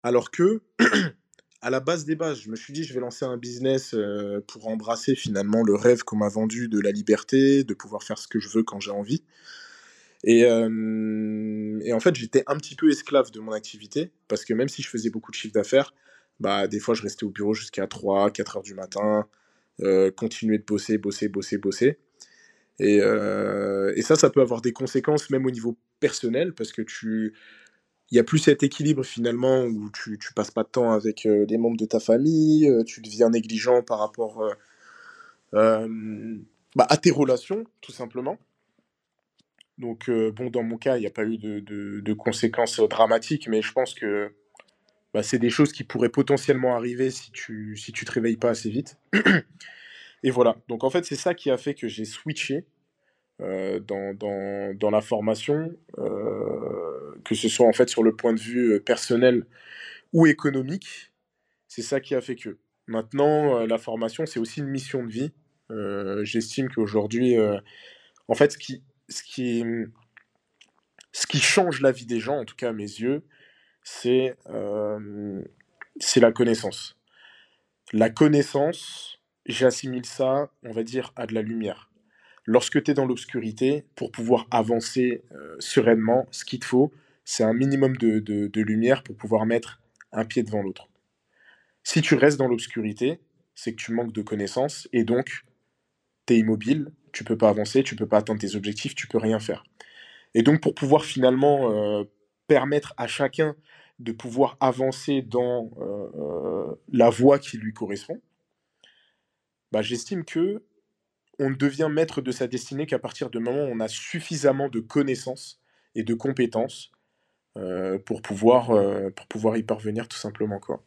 Alors que, à la base des bases, je me suis dit, je vais lancer un business euh, pour embrasser finalement le rêve qu'on m'a vendu de la liberté, de pouvoir faire ce que je veux quand j'ai envie. Et, euh, et en fait, j'étais un petit peu esclave de mon activité, parce que même si je faisais beaucoup de chiffre d'affaires, bah, des fois, je restais au bureau jusqu'à 3, 4 heures du matin, euh, continuer de bosser, bosser, bosser, bosser. Et, et, ça, ça peut avoir des conséquences même au niveau personnel, parce que tu... Il n'y a plus cet équilibre finalement où tu, passes pas de temps avec euh, les membres de ta famille, euh, tu deviens négligent par rapport euh, bah, à tes relations, tout simplement. Donc, bon, dans mon cas, il n'y a pas eu de, conséquences dramatiques, mais je pense que bah, c'est des choses qui pourraient potentiellement arriver si tu si tu te réveilles pas assez vite. Et voilà. Donc en fait, c'est ça qui a fait que j'ai switché dans, dans, la formation, que ce soit en fait sur le point de vue euh, personnel ou économique. C'est ça qui a fait que. Maintenant, euh, la formation, c'est aussi une mission de vie. Euh, j'estime qu'aujourd'hui, euh, en fait, ce qui, ce, qui, ce qui change la vie des gens, en tout cas à mes yeux, c'est euh, la connaissance. La connaissance, j'assimile ça, on va dire, à de la lumière. Lorsque tu es dans l'obscurité, pour pouvoir avancer sereinement, ce qu'il te faut, c'est un minimum de, de, lumière pour pouvoir mettre un pied devant l'autre. Si tu restes dans l'obscurité, c'est que tu manques de connaissances et donc tu es immobile, tu peux pas avancer, tu peux pas atteindre tes objectifs, tu peux rien faire. Et donc pour pouvoir finalement euh, permettre à chacun de pouvoir avancer dans euh, la voie qui lui correspond, bah, j'estime que on ne devient maître de sa destinée qu'à partir du moment où on a suffisamment de connaissances et de compétences euh, pour, pouvoir, euh, pour pouvoir y parvenir tout simplement. Quoi.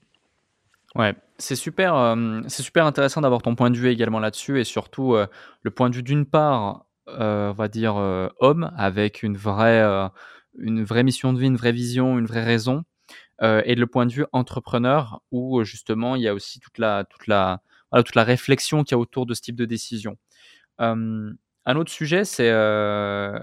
Ouais, c'est super, euh, c'est super intéressant d'avoir ton point de vue également là-dessus et surtout euh, le point de vue d'une part, euh, on va dire homme, avec une vraie, une vraie mission de vie, une vraie vision, une vraie raison, et le point de vue entrepreneur où justement il y a aussi toute la, toute la, toute la réflexion qu'il y a autour de ce type de décision. Euh, un autre sujet, c'est euh,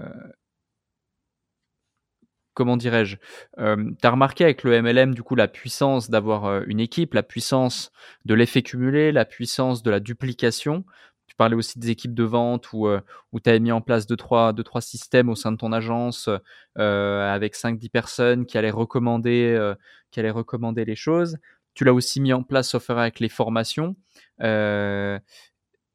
comment dirais-je euh, Tu as remarqué avec le MLM, du coup, la puissance d'avoir euh, une équipe, la puissance de l'effet cumulé, la puissance de la duplication? Tu parlais aussi des équipes de vente où, euh, où tu avais mis en place deux trois, deux, trois systèmes au sein de ton agence avec 5-10 personnes qui allaient, recommander, qui allaient recommander les choses. Tu l'as aussi mis en place, sauf avec les formations.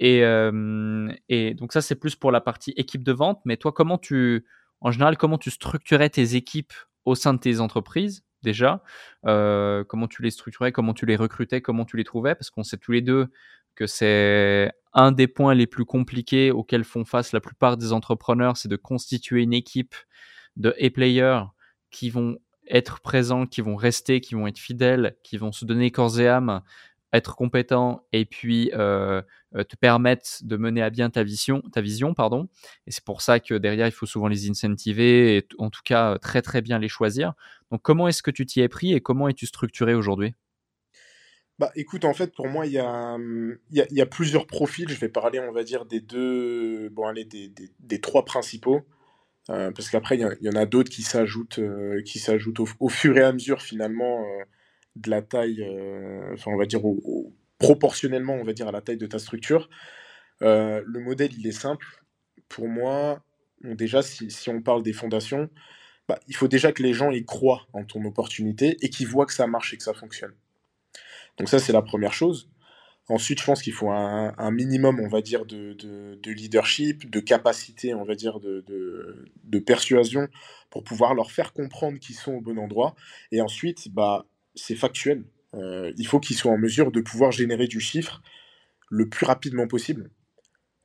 Et, euh, et, donc ça, c'est plus pour la partie équipe de vente. Mais toi, comment tu, en général, comment tu structurais tes équipes au sein de tes entreprises déjà euh, Comment tu les structurais Comment tu les recrutais Comment tu les trouvais? Parce qu'on sait tous les deux que c'est un des points les plus compliqués auxquels font face la plupart des entrepreneurs, c'est de constituer une équipe de e-players qui vont être présents, qui vont rester, qui vont être fidèles, qui vont se donner corps et âme être compétent et puis euh, euh, te permettre de mener à bien ta vision, ta vision pardon. Et c'est pour ça que derrière, il faut souvent les incentiver et en tout cas très très bien les choisir. Donc comment est-ce que tu t'y es pris et comment es-tu structuré aujourd'hui? Bah, écoute, en fait, pour moi, il y a, il y, a, plusieurs profils. Je vais parler, on va dire, des deux, bon, des, trois principaux. Euh, parce qu'après, il y, en a d'autres qui s'ajoutent, qui s'ajoutent au, fur et à mesure, finalement, de la taille, euh, enfin on va dire proportionnellement, on va dire à la taille de ta structure. Euh, le modèle, il est simple. Pour moi, déjà, si, on parle des fondations, bah, il faut déjà que les gens y croient en ton opportunité et qu'ils voient que ça marche et que ça fonctionne. Donc ça, c'est la première chose. Ensuite, je pense qu'il faut un, minimum, on va dire, de, leadership, de capacité, on va dire, de, de, persuasion pour pouvoir leur faire comprendre qu'ils sont au bon endroit. Et ensuite, bah, c'est factuel. Euh, il faut qu'ils soient en mesure de pouvoir générer du chiffre le plus rapidement possible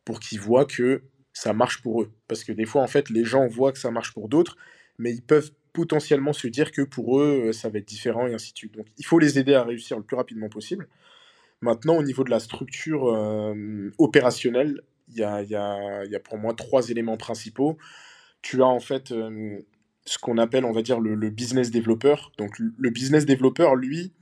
pour qu'ils voient que ça marche pour eux. Parce que des fois, en fait, les gens voient que ça marche pour d'autres, mais ils peuvent potentiellement se dire que pour eux, ça va être différent et ainsi de suite. Donc, il faut les aider à réussir le plus rapidement possible. Maintenant, au niveau de la structure euh, opérationnelle, il y a, pour moi trois éléments principaux. Tu as en fait euh, ce qu'on appelle, on va dire, le, business développeur. Donc, le business développeur, lui,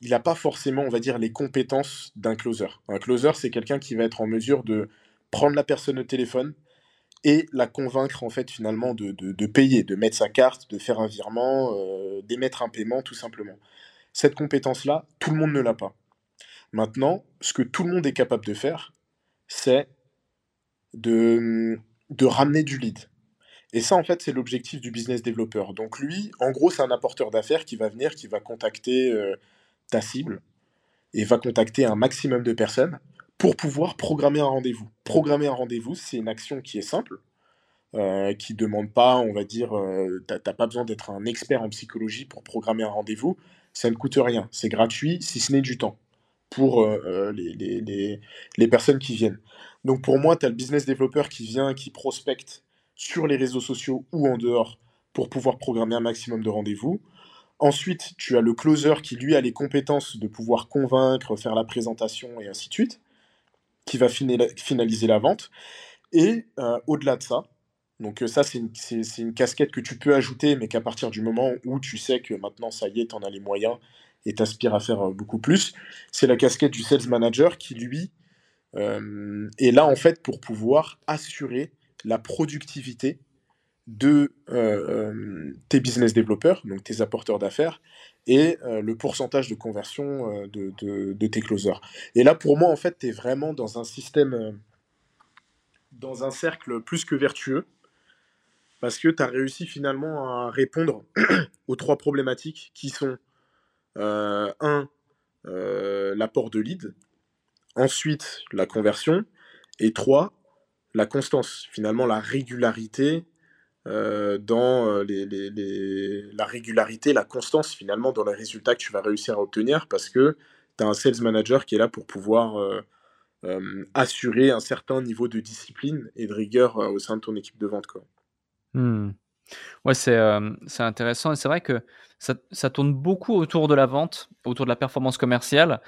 il n'a pas forcément, on va dire, les compétences d'un closer. Un closer, c'est quelqu'un qui va être en mesure de prendre la personne au téléphone et la convaincre, en fait, finalement, de, payer, de mettre sa carte, de faire un virement, euh, d'émettre un paiement, tout simplement. Cette compétence-là, tout le monde ne l'a pas. Maintenant, ce que tout le monde est capable de faire, c'est de, de ramener du lead. Et ça, en fait, c'est l'objectif du business développeur. Donc lui, en gros, c'est un apporteur d'affaires qui va venir, qui va contacter euh, ta cible et va contacter un maximum de personnes pour pouvoir programmer un rendez-vous. Programmer un rendez-vous, c'est une action qui est simple, euh, qui ne demande pas, on va dire, euh, tu n'as pas besoin d'être un expert en psychologie pour programmer un rendez-vous. Ça ne coûte rien, c'est gratuit, si ce n'est du temps pour les, les, les, personnes qui viennent. Donc pour moi, tu as le business développeur qui vient, qui prospecte sur les réseaux sociaux ou en dehors pour pouvoir programmer un maximum de rendez-vous. Ensuite, tu as le closer qui, lui, a les compétences de pouvoir convaincre, faire la présentation et ainsi de suite, qui va finaliser la vente. Et euh, au-delà de ça, donc euh, ça, c'est une, casquette que tu peux ajouter, mais qu'à partir du moment où tu sais que maintenant, ça y est, tu en as les moyens et t'aspires à faire euh, beaucoup plus, c'est la casquette du sales manager qui, lui, est là, en fait, pour pouvoir assurer la productivité de euh, euh, tes business développeurs, donc tes apporteurs d'affaires, et euh, le pourcentage de conversion de, tes closers. Et là, pour moi, en fait, tu es vraiment dans un système, dans un cercle plus que vertueux, parce que tu as réussi finalement à répondre aux trois problématiques qui sont, un, l'apport de lead, ensuite la conversion, et trois, la constance, finalement la régularité euh, dans euh, les, la régularité, la constance finalement dans les résultats que tu vas réussir à obtenir parce que tu as un sales manager qui est là pour pouvoir euh, assurer un certain niveau de discipline et de rigueur au sein de ton équipe de vente. Quoi. Mmh. Ouais, c'est c'est intéressant et c'est vrai que ça, ça, tourne beaucoup autour de la vente, autour de la performance commerciale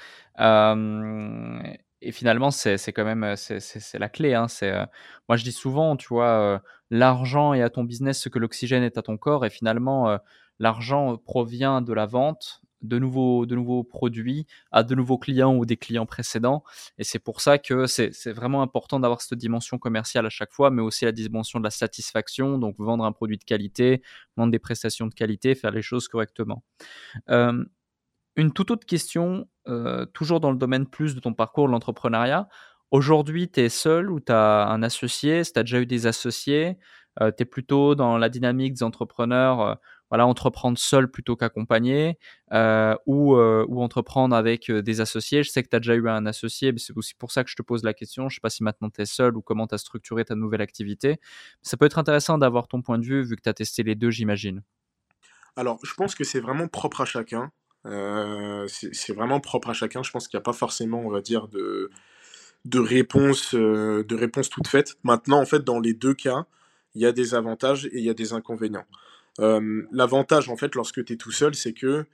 et finalement, c'est quand même euh, c'est la clé. Hein. Euh, moi je dis souvent, tu vois, l'argent est à ton business ce que l'oxygène est à ton corps, et finalement l'argent provient de la vente de nouveaux de nouveaux produits à de nouveaux clients ou des clients précédents. Et c'est pour ça que c'est vraiment important d'avoir cette dimension commerciale à chaque fois, mais aussi la dimension de la satisfaction, donc vendre un produit de qualité, vendre des prestations de qualité, faire les choses correctement. Une toute autre question, euh, toujours dans le domaine plus de ton parcours, l'entrepreneuriat. Aujourd'hui, tu es seul ou tu as un associé? Si tu as déjà eu des associés, euh, tu es plutôt dans la dynamique des entrepreneurs, euh, voilà, entreprendre seul plutôt qu'accompagné, ou, ou entreprendre avec des associés? Je sais que tu as déjà eu un associé, mais c'est aussi pour ça que je te pose la question. Je ne sais pas si maintenant tu es seul ou comment tu as structuré ta nouvelle activité. Ça peut être intéressant d'avoir ton point de vue vu que tu as testé les deux, j'imagine. Alors, je pense que c'est vraiment propre à chacun. Euh, c'est vraiment propre à chacun. Je pense qu'il n'y a pas forcément, on va dire, de, de réponse, euh, de réponse toute faite. Maintenant, en fait, dans les deux cas, il y a des avantages et il y a des inconvénients. Euh, l'avantage, en fait, lorsque tu es tout seul, c'est que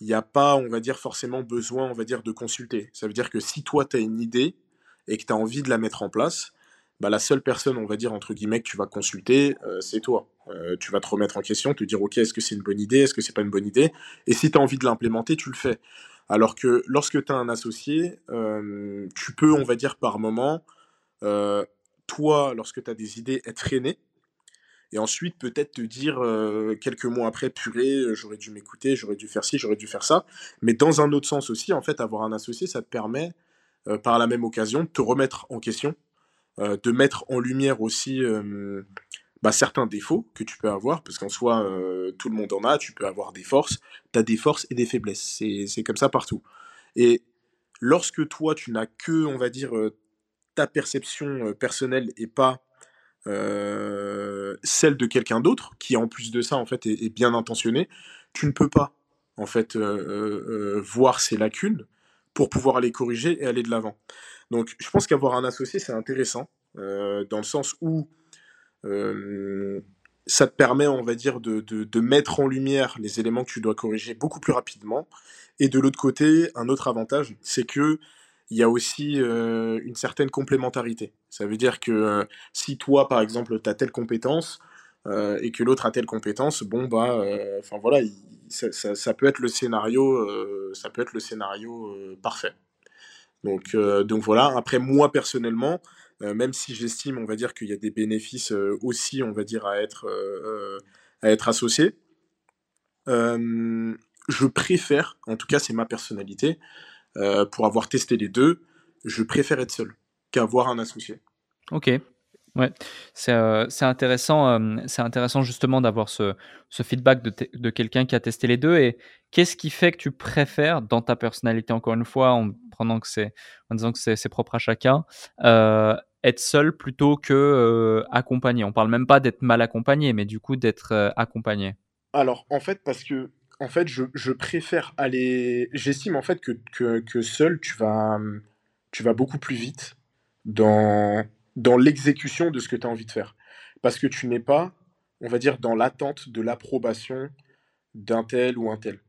il n'y a pas, on va dire, forcément besoin, on va dire, de consulter. Ça veut dire que si toi, tu as une idée et que tu as envie de la mettre en place, bah, la seule personne, on va dire, entre guillemets, que tu vas consulter, euh, c'est toi. Euh, tu vas te remettre en question, te dire, OK, est-ce que c'est une bonne idée, est-ce que c'est pas une bonne idée? Et si tu as envie de l'implémenter, tu le fais. Alors que lorsque tu as un associé, euh, tu peux, on va dire, par moment, toi, lorsque tu as des idées, être freiné et ensuite peut-être te dire quelques mois après, purée, j'aurais dû m'écouter, j'aurais dû faire ci, j'aurais dû faire ça. Mais dans un autre sens aussi, en fait, avoir un associé, ça te permet, par la même occasion, de te remettre en question, de mettre en lumière aussi bah, certains défauts que tu peux avoir, parce qu'en soi, tout le monde en a, tu peux avoir des forces, tu as des forces et des faiblesses, c'est comme ça partout. Et lorsque toi, tu n'as que, on va dire, ta perception personnelle et pas euh, celle de quelqu'un d'autre, qui en plus de ça, en fait, est, bien intentionné, tu ne peux pas, en fait, euh, euh, voir ces lacunes pour pouvoir les corriger et aller de l'avant. Donc, je pense qu'avoir un associé, c'est intéressant, dans le sens où ça te permet, on va dire, de, mettre en lumière les éléments que tu dois corriger beaucoup plus rapidement. Et de l'autre côté, un autre avantage, c'est que il y a aussi euh, une certaine complémentarité. Ça veut dire que euh, si toi, par exemple, tu as telle compétence euh, et que l'autre a telle compétence, bon, bah, enfin voilà, ça peut être le scénario parfait. Donc, donc voilà, après, moi, personnellement, même si j'estime, on va dire, qu'il y a des bénéfices aussi, on va dire, à être, à être associé, je préfère, en tout cas, c'est ma personnalité, euh, pour avoir testé les deux, je préfère être seul qu'avoir un associé. Ok. Ouais, c'est euh, intéressant, euh, intéressant justement d'avoir ce, ce, feedback de, de quelqu'un qui a testé les deux. Et qu'est-ce qui fait que tu préfères dans ta personnalité, encore une fois, en prenant que en disant que c'est propre à chacun, être seul plutôt que accompagné? On parle même pas d'être mal accompagné, mais du coup d'être accompagné. Alors en fait, parce que en fait, je, préfère aller. J'estime en fait que, que, seul, tu vas, tu vas beaucoup plus vite dans, dans l'exécution de ce que tu as envie de faire. Parce que tu n'es pas, on va dire, dans l'attente de l'approbation d'un tel ou un tel.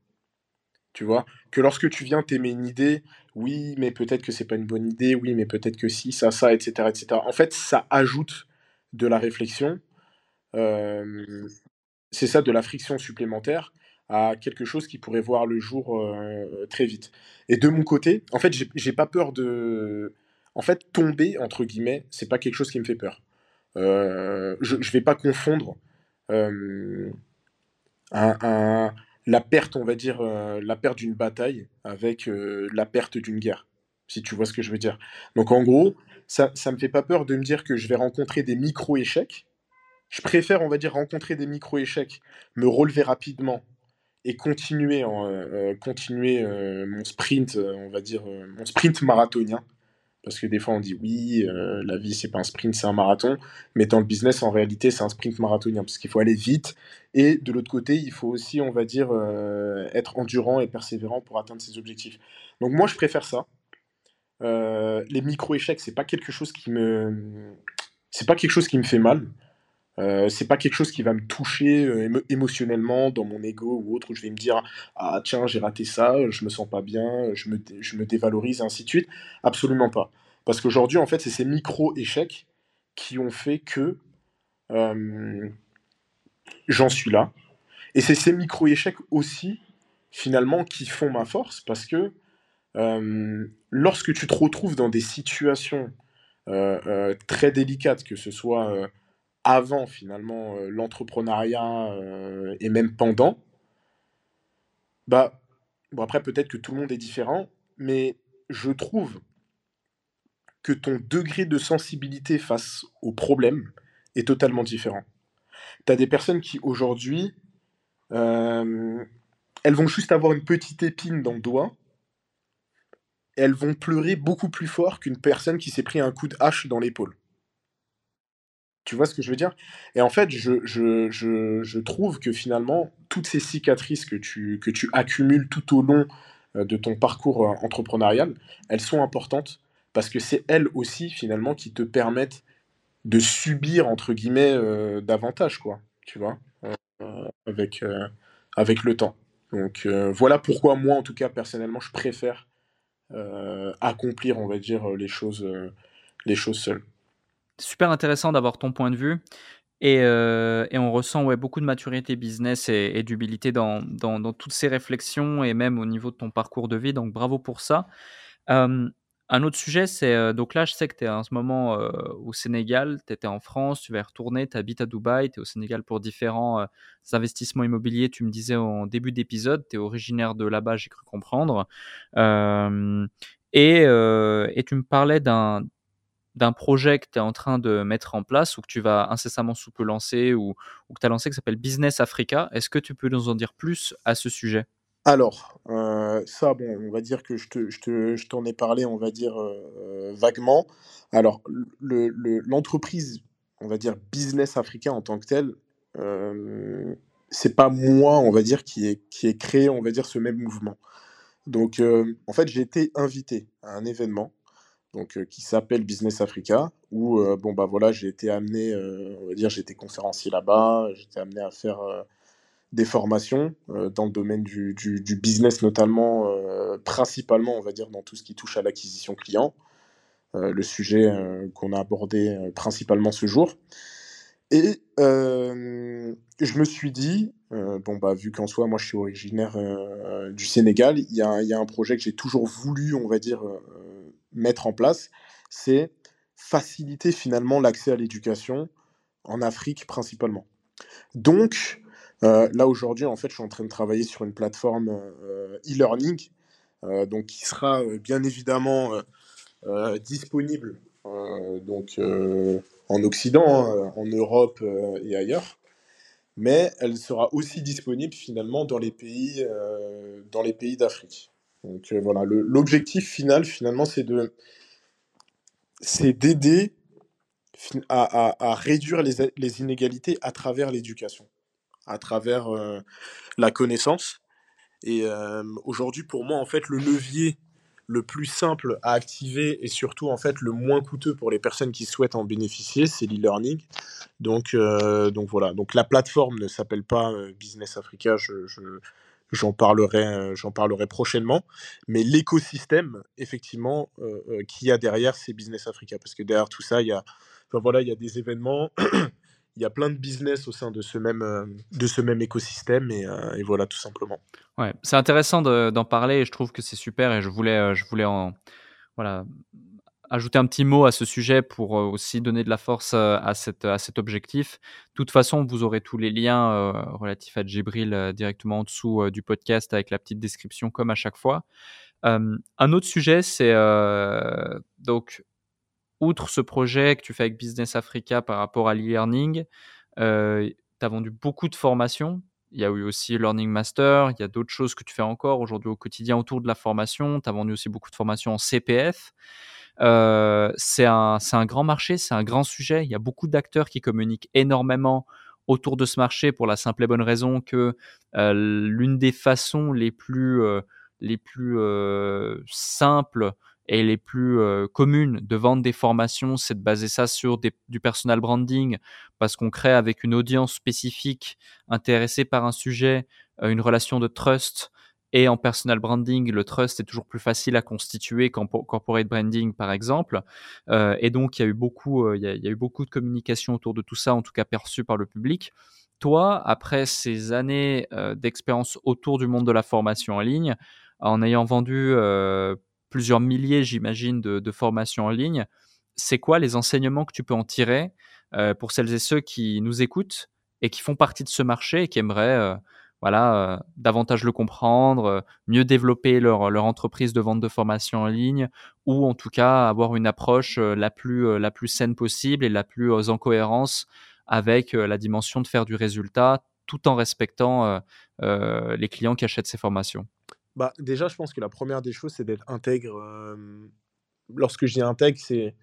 Tu vois? Que lorsque tu viens t'aimer une idée, oui, mais peut-être que c'est pas une bonne idée, oui, mais peut-être que si, ça, ça, etc., etc. En fait, ça ajoute de la réflexion. Euh, c'est ça, de la friction supplémentaire à quelque chose qui pourrait voir le jour euh, très vite. Et de mon côté, en fait, j'ai pas peur de. En fait, tomber, entre guillemets, c'est pas quelque chose qui me fait peur. Euh, je ne vais pas confondre euh, la perte, on va dire, la perte d'une bataille avec la perte d'une guerre, si tu vois ce que je veux dire. Donc en gros, ça ne me fait pas peur de me dire que je vais rencontrer des micro-échecs. Je préfère, on va dire, rencontrer des micro-échecs, me relever rapidement et continuer, euh, continuer euh, mon sprint, euh, on va dire, mon sprint marathonien. Parce que des fois on dit oui, la vie c'est pas un sprint, c'est un marathon. Mais dans le business, en réalité, c'est un sprint marathonien. Parce qu'il faut aller vite. Et de l'autre côté, il faut aussi, on va dire, être endurant et persévérant pour atteindre ses objectifs. Donc moi, je préfère ça. les micro-échecs, c'est pas quelque chose qui me. C'est pas quelque chose qui me fait mal. Euh, c'est pas quelque chose qui va me toucher euh, émotionnellement dans mon ego ou autre, où je vais me dire ah tiens j'ai raté ça, je me sens pas bien, je me, je me dévalorise et ainsi de suite. Absolument pas. Parce qu'aujourd'hui en fait c'est ces micro échecs qui ont fait que euh, j'en suis là. Et c'est ces micro échecs aussi finalement qui font ma force parce que lorsque tu te retrouves dans des situations très délicates, que ce soit avant finalement euh, l'entrepreneuriat euh, et même pendant, bah, bon après peut-être que tout le monde est différent, mais je trouve que ton degré de sensibilité face au problème est totalement différent. Tu as des personnes qui aujourd'hui, euh, elles vont juste avoir une petite épine dans le doigt, elles vont pleurer beaucoup plus fort qu'une personne qui s'est pris un coup de hache dans l'épaule. Tu vois ce que je veux dire? Et en fait, je, trouve que finalement, toutes ces cicatrices que tu, accumules tout au long euh, de ton parcours euh, entrepreneurial, elles sont importantes parce que c'est elles aussi, finalement, qui te permettent de subir, entre guillemets, euh, davantage, quoi. Tu vois avec, le temps. Donc voilà pourquoi moi, en tout cas, personnellement, je préfère accomplir, on va dire, les choses seules. Super intéressant d'avoir ton point de vue. Et, on ressent ouais, beaucoup de maturité business et, d'humilité dans, dans, toutes ces réflexions et même au niveau de ton parcours de vie. Donc bravo pour ça. Un autre sujet, c'est euh, donc là, je sais que tu es en ce moment euh, au Sénégal, tu étais en France, tu vas y retourner, tu habites à Dubaï, tu es au Sénégal pour différents euh, investissements immobiliers. Tu me disais en début d'épisode, tu es originaire de là-bas, j'ai cru comprendre. Et, et, tu me parlais d'un d'un projet que tu es en train de mettre en place ou que tu vas incessamment sous peu lancer ou, que tu as lancé qui s'appelle Business Africa. Est-ce que tu peux nous en dire plus à ce sujet? Alors, euh, ça, bon, on va dire que je te je te je t'en ai parlé, on va dire, euh, vaguement. Alors, le l'entreprise, on va dire, Business Africa en tant que telle, euh, c'est pas moi, on va dire, qui ai qui ai créé, on va dire, ce même mouvement. Donc, en fait, j'ai été invité à un événement, donc qui s'appelle Business Africa où, bon, bah, voilà, j'ai été amené, on va dire, été conférencier là-bas, été amené à faire, des formations euh, dans le domaine du, business, notamment, euh, principalement, on va dire, dans tout ce qui touche à l'acquisition client, euh, le sujet qu'on a abordé principalement ce jour. Et je me suis dit, bon, bah, vu qu'en soi, moi, je suis originaire du Sénégal, il y a, un projet que j'ai toujours voulu, on va dire, mettre en place, c'est faciliter finalement l'accès à l'éducation en Afrique principalement. Donc, euh, là aujourd'hui, en fait, je suis en train de travailler sur une plateforme euh, e-learning, euh, donc qui sera bien évidemment disponible donc en Occident, hein, en Europe et ailleurs mais elle sera aussi disponible finalement dans les pays, dans les pays d'Afrique. Donc voilà, l'objectif final finalement, c'est de, c'est d'aider à, à, réduire les, les, inégalités à travers l'éducation à travers euh, la connaissance. Et euh, aujourd'hui, pour moi, en fait, le levier le plus simple à activer et surtout en fait le moins coûteux pour les personnes qui souhaitent en bénéficier, c'est l'e-learning. Donc, euh, donc voilà. Donc la plateforme ne s'appelle pas Business Africa. J'en parlerai, j'en parlerai prochainement. Mais l'écosystème, effectivement, qu'il y a derrière, c'est Business Africa, parce que derrière tout ça, il y a, enfin, voilà, il y a des événements, il y a plein de business au sein de ce même, euh, de ce même écosystème. Et, euh, voilà tout simplement. Ouais, c'est intéressant d'en parler. Et je trouve que c'est super. Et je voulais, euh, je voulais en, voilà, ajouter un petit mot à ce sujet pour aussi donner de la force à, cette, à cet objectif. De toute façon, vous aurez tous les liens relatifs à Djibril directement en dessous du podcast avec la petite description comme à chaque fois. un autre sujet, c'est donc outre ce projet que tu fais avec Business Africa par rapport à l'e-learning, euh, tu as vendu beaucoup de formations. Il y a eu aussi Learning Master, il y a d'autres choses que tu fais encore aujourd'hui au quotidien autour de la formation. Tu as vendu aussi beaucoup de formations en CPF. Euh, c'est un, un, grand marché, c'est un grand sujet. Il y a beaucoup d'acteurs qui communiquent énormément autour de ce marché pour la simple et bonne raison que euh, l'une des façons les plus, euh, les plus simples et les plus communes de vendre des formations, c'est de baser ça sur du personal branding parce qu'on crée avec une audience spécifique intéressée par un sujet une relation de trust. Et en personal branding, le trust est toujours plus facile à constituer qu'en corporate branding, par exemple. Euh, et donc, il y a eu beaucoup, il y, a, eu beaucoup de communication autour de tout ça, en tout cas perçu par le public. Toi, après ces années d'expérience autour du monde de la formation en ligne, en ayant vendu plusieurs milliers, j'imagine, de, formations en ligne. C'est quoi les enseignements que tu peux en tirer euh, pour celles et ceux qui nous écoutent et qui font partie de ce marché et qui aimeraient euh, voilà, euh, davantage le comprendre, mieux développer leur, leur, entreprise de vente de formation en ligne ou en tout cas avoir une approche la, plus, la plus saine possible et la plus en cohérence avec la dimension de faire du résultat tout en respectant les clients qui achètent ces formations bah, déjà, je pense que la première des choses, c'est d'être intègre. lorsque je dis intègre, c'est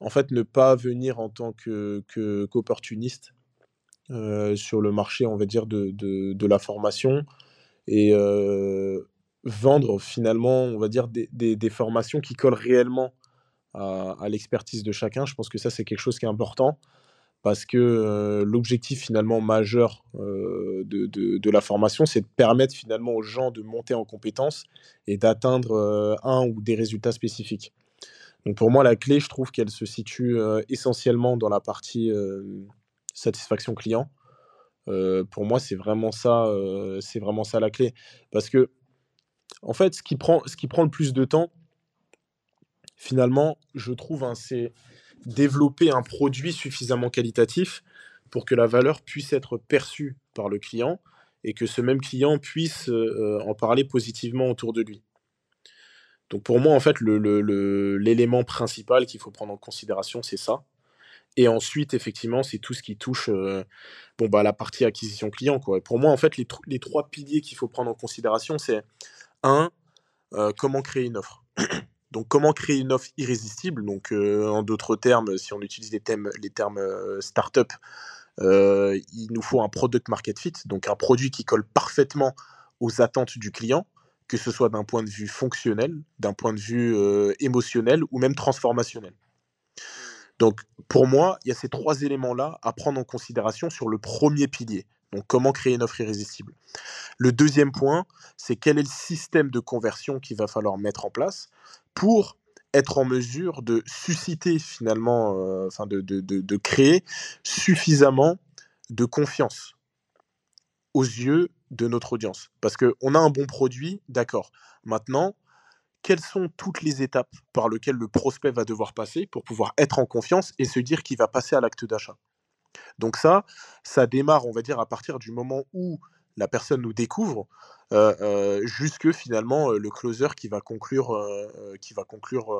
en fait ne pas venir en tant que, qu'opportuniste sur le marché, on va dire, de, de, la formation et vendre finalement, on va dire, des, des, formations qui collent réellement à, l'expertise de chacun. Je pense que ça, c'est quelque chose qui est important parce que l'objectif finalement majeur de, de, la formation, c'est de permettre finalement aux gens de monter en compétences et d'atteindre un ou des résultats spécifiques. Donc pour moi, la clé, je trouve qu'elle se situe essentiellement dans la partie satisfaction client. pour moi, c'est vraiment ça, c'est vraiment ça la clé, parce que en fait, ce qui prend, ce qui prend le plus de temps, finalement, je trouve, hein, c'est développer un produit suffisamment qualitatif pour que la valeur puisse être perçue par le client et que ce même client puisse euh, en parler positivement autour de lui. Donc pour moi, en fait, l'élément le, principal qu'il faut prendre en considération, c'est ça. Et ensuite, effectivement, c'est tout ce qui touche euh, bon, bah, la partie acquisition client. Pour moi, en fait, les, trois piliers qu'il faut prendre en considération, c'est un, euh, comment créer une offre. Donc, comment créer une offre irrésistible? Donc, euh, en d'autres termes, si on utilise les, thèmes, les termes euh, startup, il nous faut un product market fit, donc un produit qui colle parfaitement aux attentes du client, que ce soit d'un point de vue fonctionnel, d'un point de vue émotionnel ou même transformationnel. Donc, pour moi, il y a ces trois éléments-là à prendre en considération sur le premier pilier. Donc, comment créer une offre irrésistible Le deuxième point, c'est quel est le système de conversion qu'il va falloir mettre en place pour être en mesure de susciter finalement, euh, de, de, créer suffisamment de confiance aux yeux de notre audience. Parce qu'on a un bon produit, d'accord. Maintenant, quelles sont toutes les étapes par lesquelles le prospect va devoir passer pour pouvoir être en confiance et se dire qu'il va passer à l'acte d'achat? Donc ça, ça démarre, on va dire, à partir du moment où la personne nous découvre, jusque finalement le closer qui va conclure, qui va conclure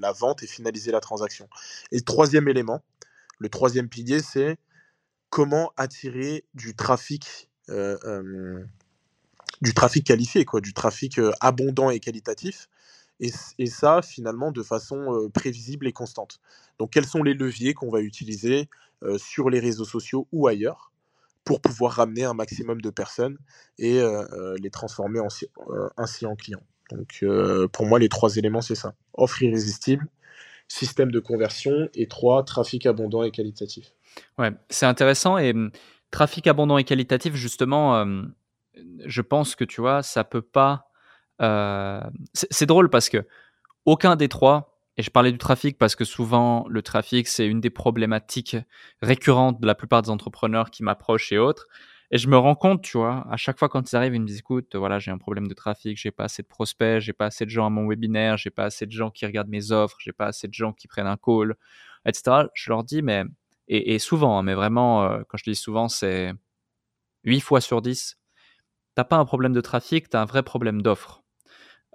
la vente et finaliser la transaction. Et le troisième élément, le troisième pilier, c'est comment attirer du trafic, du trafic qualifié, quoi, du trafic abondant et qualitatif. Et, ça, finalement, de façon prévisible et constante. Donc, quels sont les leviers qu'on va utiliser sur les réseaux sociaux ou ailleurs pour pouvoir ramener un maximum de personnes et les transformer ainsi en clients? Donc pour moi, les trois éléments, c'est ça. Offre irrésistible, système de conversion et trois, trafic abondant et qualitatif. Ouais, c'est intéressant et hum, trafic abondant et qualitatif, justement, je pense que tu vois, ça peut pas. C'est drôle parce que aucun des trois et je parlais du trafic parce que souvent, le trafic, c'est une des problématiques récurrentes de la plupart des entrepreneurs qui m'approchent et autres. Et je me rends compte, tu vois, à chaque fois quand ils arrivent, ils me disent, écoute, voilà, j'ai un problème de trafic, j'ai pas assez de prospects, j'ai pas assez de gens à mon webinaire, j'ai pas assez de gens qui regardent mes offres, j'ai pas assez de gens qui prennent un call, etc. Je leur dis, mais, et, souvent, hein, mais vraiment, euh, quand je dis souvent, c'est 8 fois sur 10, t'as pas un problème de trafic, tu as un vrai problème d'offre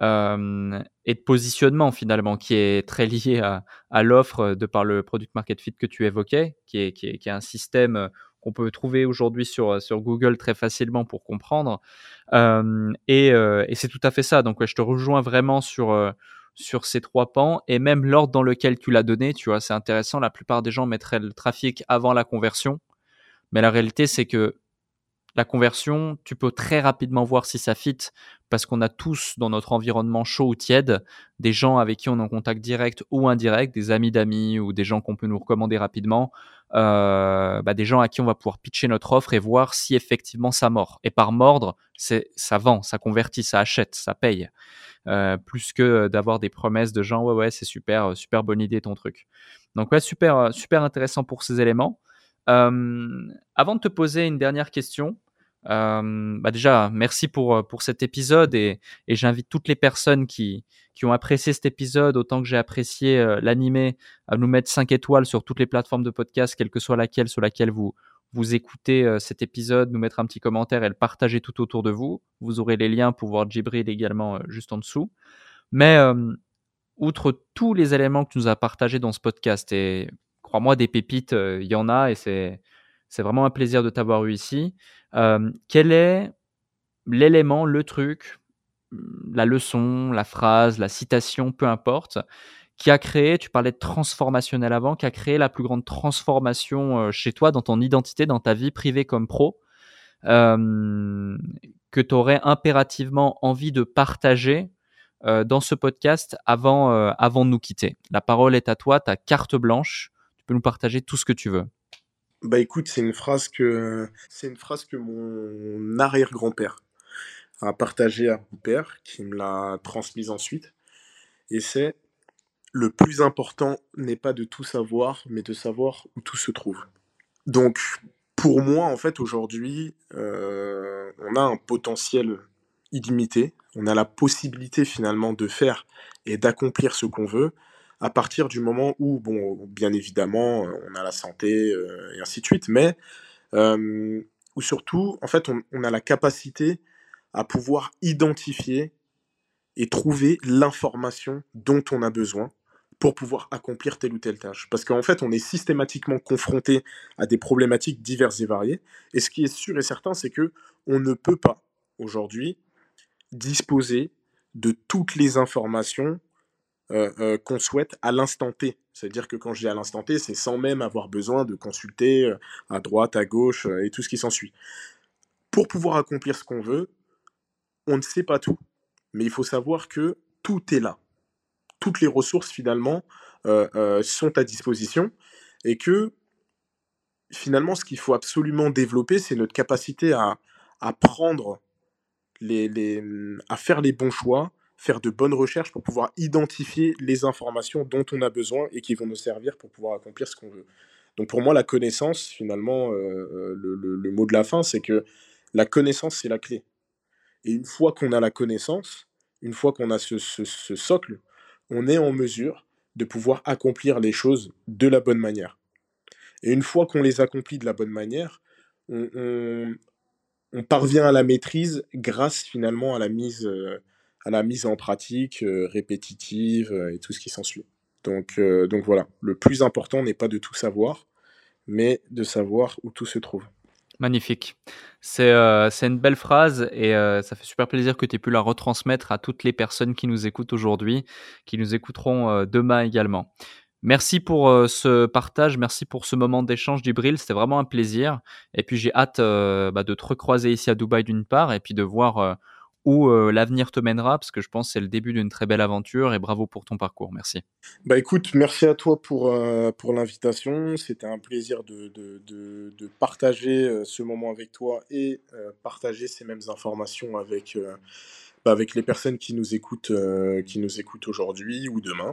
et de positionnement finalement qui est très lié à, l'offre de par le product market fit que tu évoquais, qui est, qui est, un système qu'on peut trouver aujourd'hui sur, sur Google très facilement pour comprendre. et, et c'est tout à fait ça. Donc je te rejoins vraiment sur, sur ces trois pans et même l'ordre dans lequel tu l'as donné, tu vois, c'est intéressant. La plupart des gens mettraient le trafic avant la conversion. Mais la réalité, c'est que la conversion, tu peux très rapidement voir si ça fit parce qu'on a tous dans notre environnement chaud ou tiède des gens avec qui on est en contact direct ou indirect, des amis d'amis ou des gens qu'on peut nous recommander rapidement, euh, bah, des gens à qui on va pouvoir pitcher notre offre et voir si effectivement ça mord. Et par mordre, c'est ça vend, ça convertit, ça achète, ça paye, euh, plus que d'avoir des promesses de gens ouais ouais c'est super, super bonne idée ton truc. Donc ouais super super intéressant pour ces éléments. Euh, avant de te poser une dernière question, euh, bah déjà, merci pour, pour cet épisode et, et j'invite toutes les personnes qui, qui ont apprécié cet épisode autant que j'ai apprécié euh, l'animé à nous mettre 5 étoiles sur toutes les plateformes de podcast, quelle que soit laquelle sur laquelle vous, vous écoutez euh, cet épisode, nous mettre un petit commentaire et le partager tout autour de vous. Vous aurez les liens pour voir Jibril également juste en dessous. Mais outre tous les éléments que tu nous as partagés dans ce podcast, et crois-moi, des pépites, il y en a et c'est, c'est vraiment un plaisir de t'avoir eu ici. Quel est l'élément, le truc, la leçon, la phrase, la citation, peu importe, qui a créé, tu parlais de transformationnel avant, qui a créé la plus grande transformation chez toi, dans ton identité, dans ta vie privée comme pro, que tu aurais impérativement envie de partager dans ce podcast avant, avant de nous quitter? La parole est à toi, ta carte blanche, tu peux nous partager tout ce que tu veux. Bah écoute, c'est une phrase que c'est une phrase que mon arrière-grand-père a partagée à mon père, qui me l'a transmise ensuite. Et c'est le plus important n'est pas de tout savoir, mais de savoir où tout se trouve. Donc, pour moi, en fait, aujourd'hui, euh, on a un potentiel illimité. On a la possibilité finalement de faire et d'accomplir ce qu'on veut à partir du moment où, bon, bien évidemment, on a la santé euh, et ainsi de suite, mais euh, où surtout, en fait, on, on a la capacité à pouvoir identifier et trouver l'information dont on a besoin pour pouvoir accomplir telle ou telle tâche. Parce qu'en fait, on est systématiquement confronté à des problématiques diverses et variées. Et ce qui est sûr et certain, c'est que on ne peut pas aujourd'hui disposer de toutes les informations euh, euh, qu'on souhaite à l'instant T. C'est-à-dire que quand je dis à l'instant T, c'est sans même avoir besoin de consulter euh, à droite, à gauche et tout ce qui s'ensuit. Pour pouvoir accomplir ce qu'on veut, on ne sait pas tout. Mais il faut savoir que tout est là toutes les ressources finalement sont à disposition et que finalement ce qu'il faut absolument développer c'est notre capacité à, prendre les, à faire les bons choix faire de bonnes recherches pour pouvoir identifier les informations dont on a besoin et qui vont nous servir pour pouvoir accomplir ce qu'on veut. Donc pour moi, la connaissance, finalement, euh, le, le, mot de la fin, c'est que la connaissance, c'est la clé. Et une fois qu'on a la connaissance, une fois qu'on a ce, socle, on est en mesure de pouvoir accomplir les choses de la bonne manière. Et une fois qu'on les accomplit de la bonne manière, on, parvient à la maîtrise grâce finalement à la mise, euh, à la mise en pratique euh, répétitive euh, et tout ce qui s'ensuit. Donc, euh, donc voilà, le plus important n'est pas de tout savoir, mais de savoir où tout se trouve. Magnifique. C'est une belle phrase et ça fait super plaisir que tu aies pu la retransmettre à toutes les personnes qui nous écoutent aujourd'hui, qui nous écouteront demain également. Merci pour ce partage, merci pour ce moment d'échange d'Ibril, c'était vraiment un plaisir. Et puis j'ai hâte bah, de te recroiser ici à Dubaï d'une part et puis de voir où euh, l'avenir te mènera, parce que je pense que c'est le début d'une très belle aventure et bravo pour ton parcours. Merci. Bah écoute, merci à toi pour, euh, pour l'invitation. C'était un plaisir de, de, de, partager euh, ce moment avec toi et partager ces mêmes informations avec, bah, avec les personnes qui nous écoutent, écoutent aujourd'hui ou demain.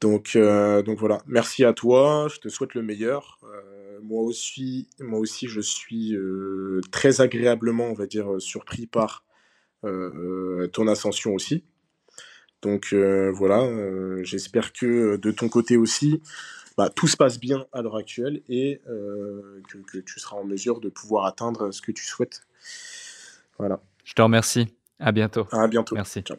Donc, donc voilà, merci à toi, je te souhaite le meilleur. moi, aussi, moi aussi, je suis très agréablement, on va dire, surpris par ton ascension aussi. Donc euh, voilà, euh, j'espère que de ton côté aussi, bah, tout se passe bien à l'heure actuelle et que, que, tu seras en mesure de pouvoir atteindre ce que tu souhaites. Voilà. Je te remercie. À bientôt. À bientôt. Merci. Ciao.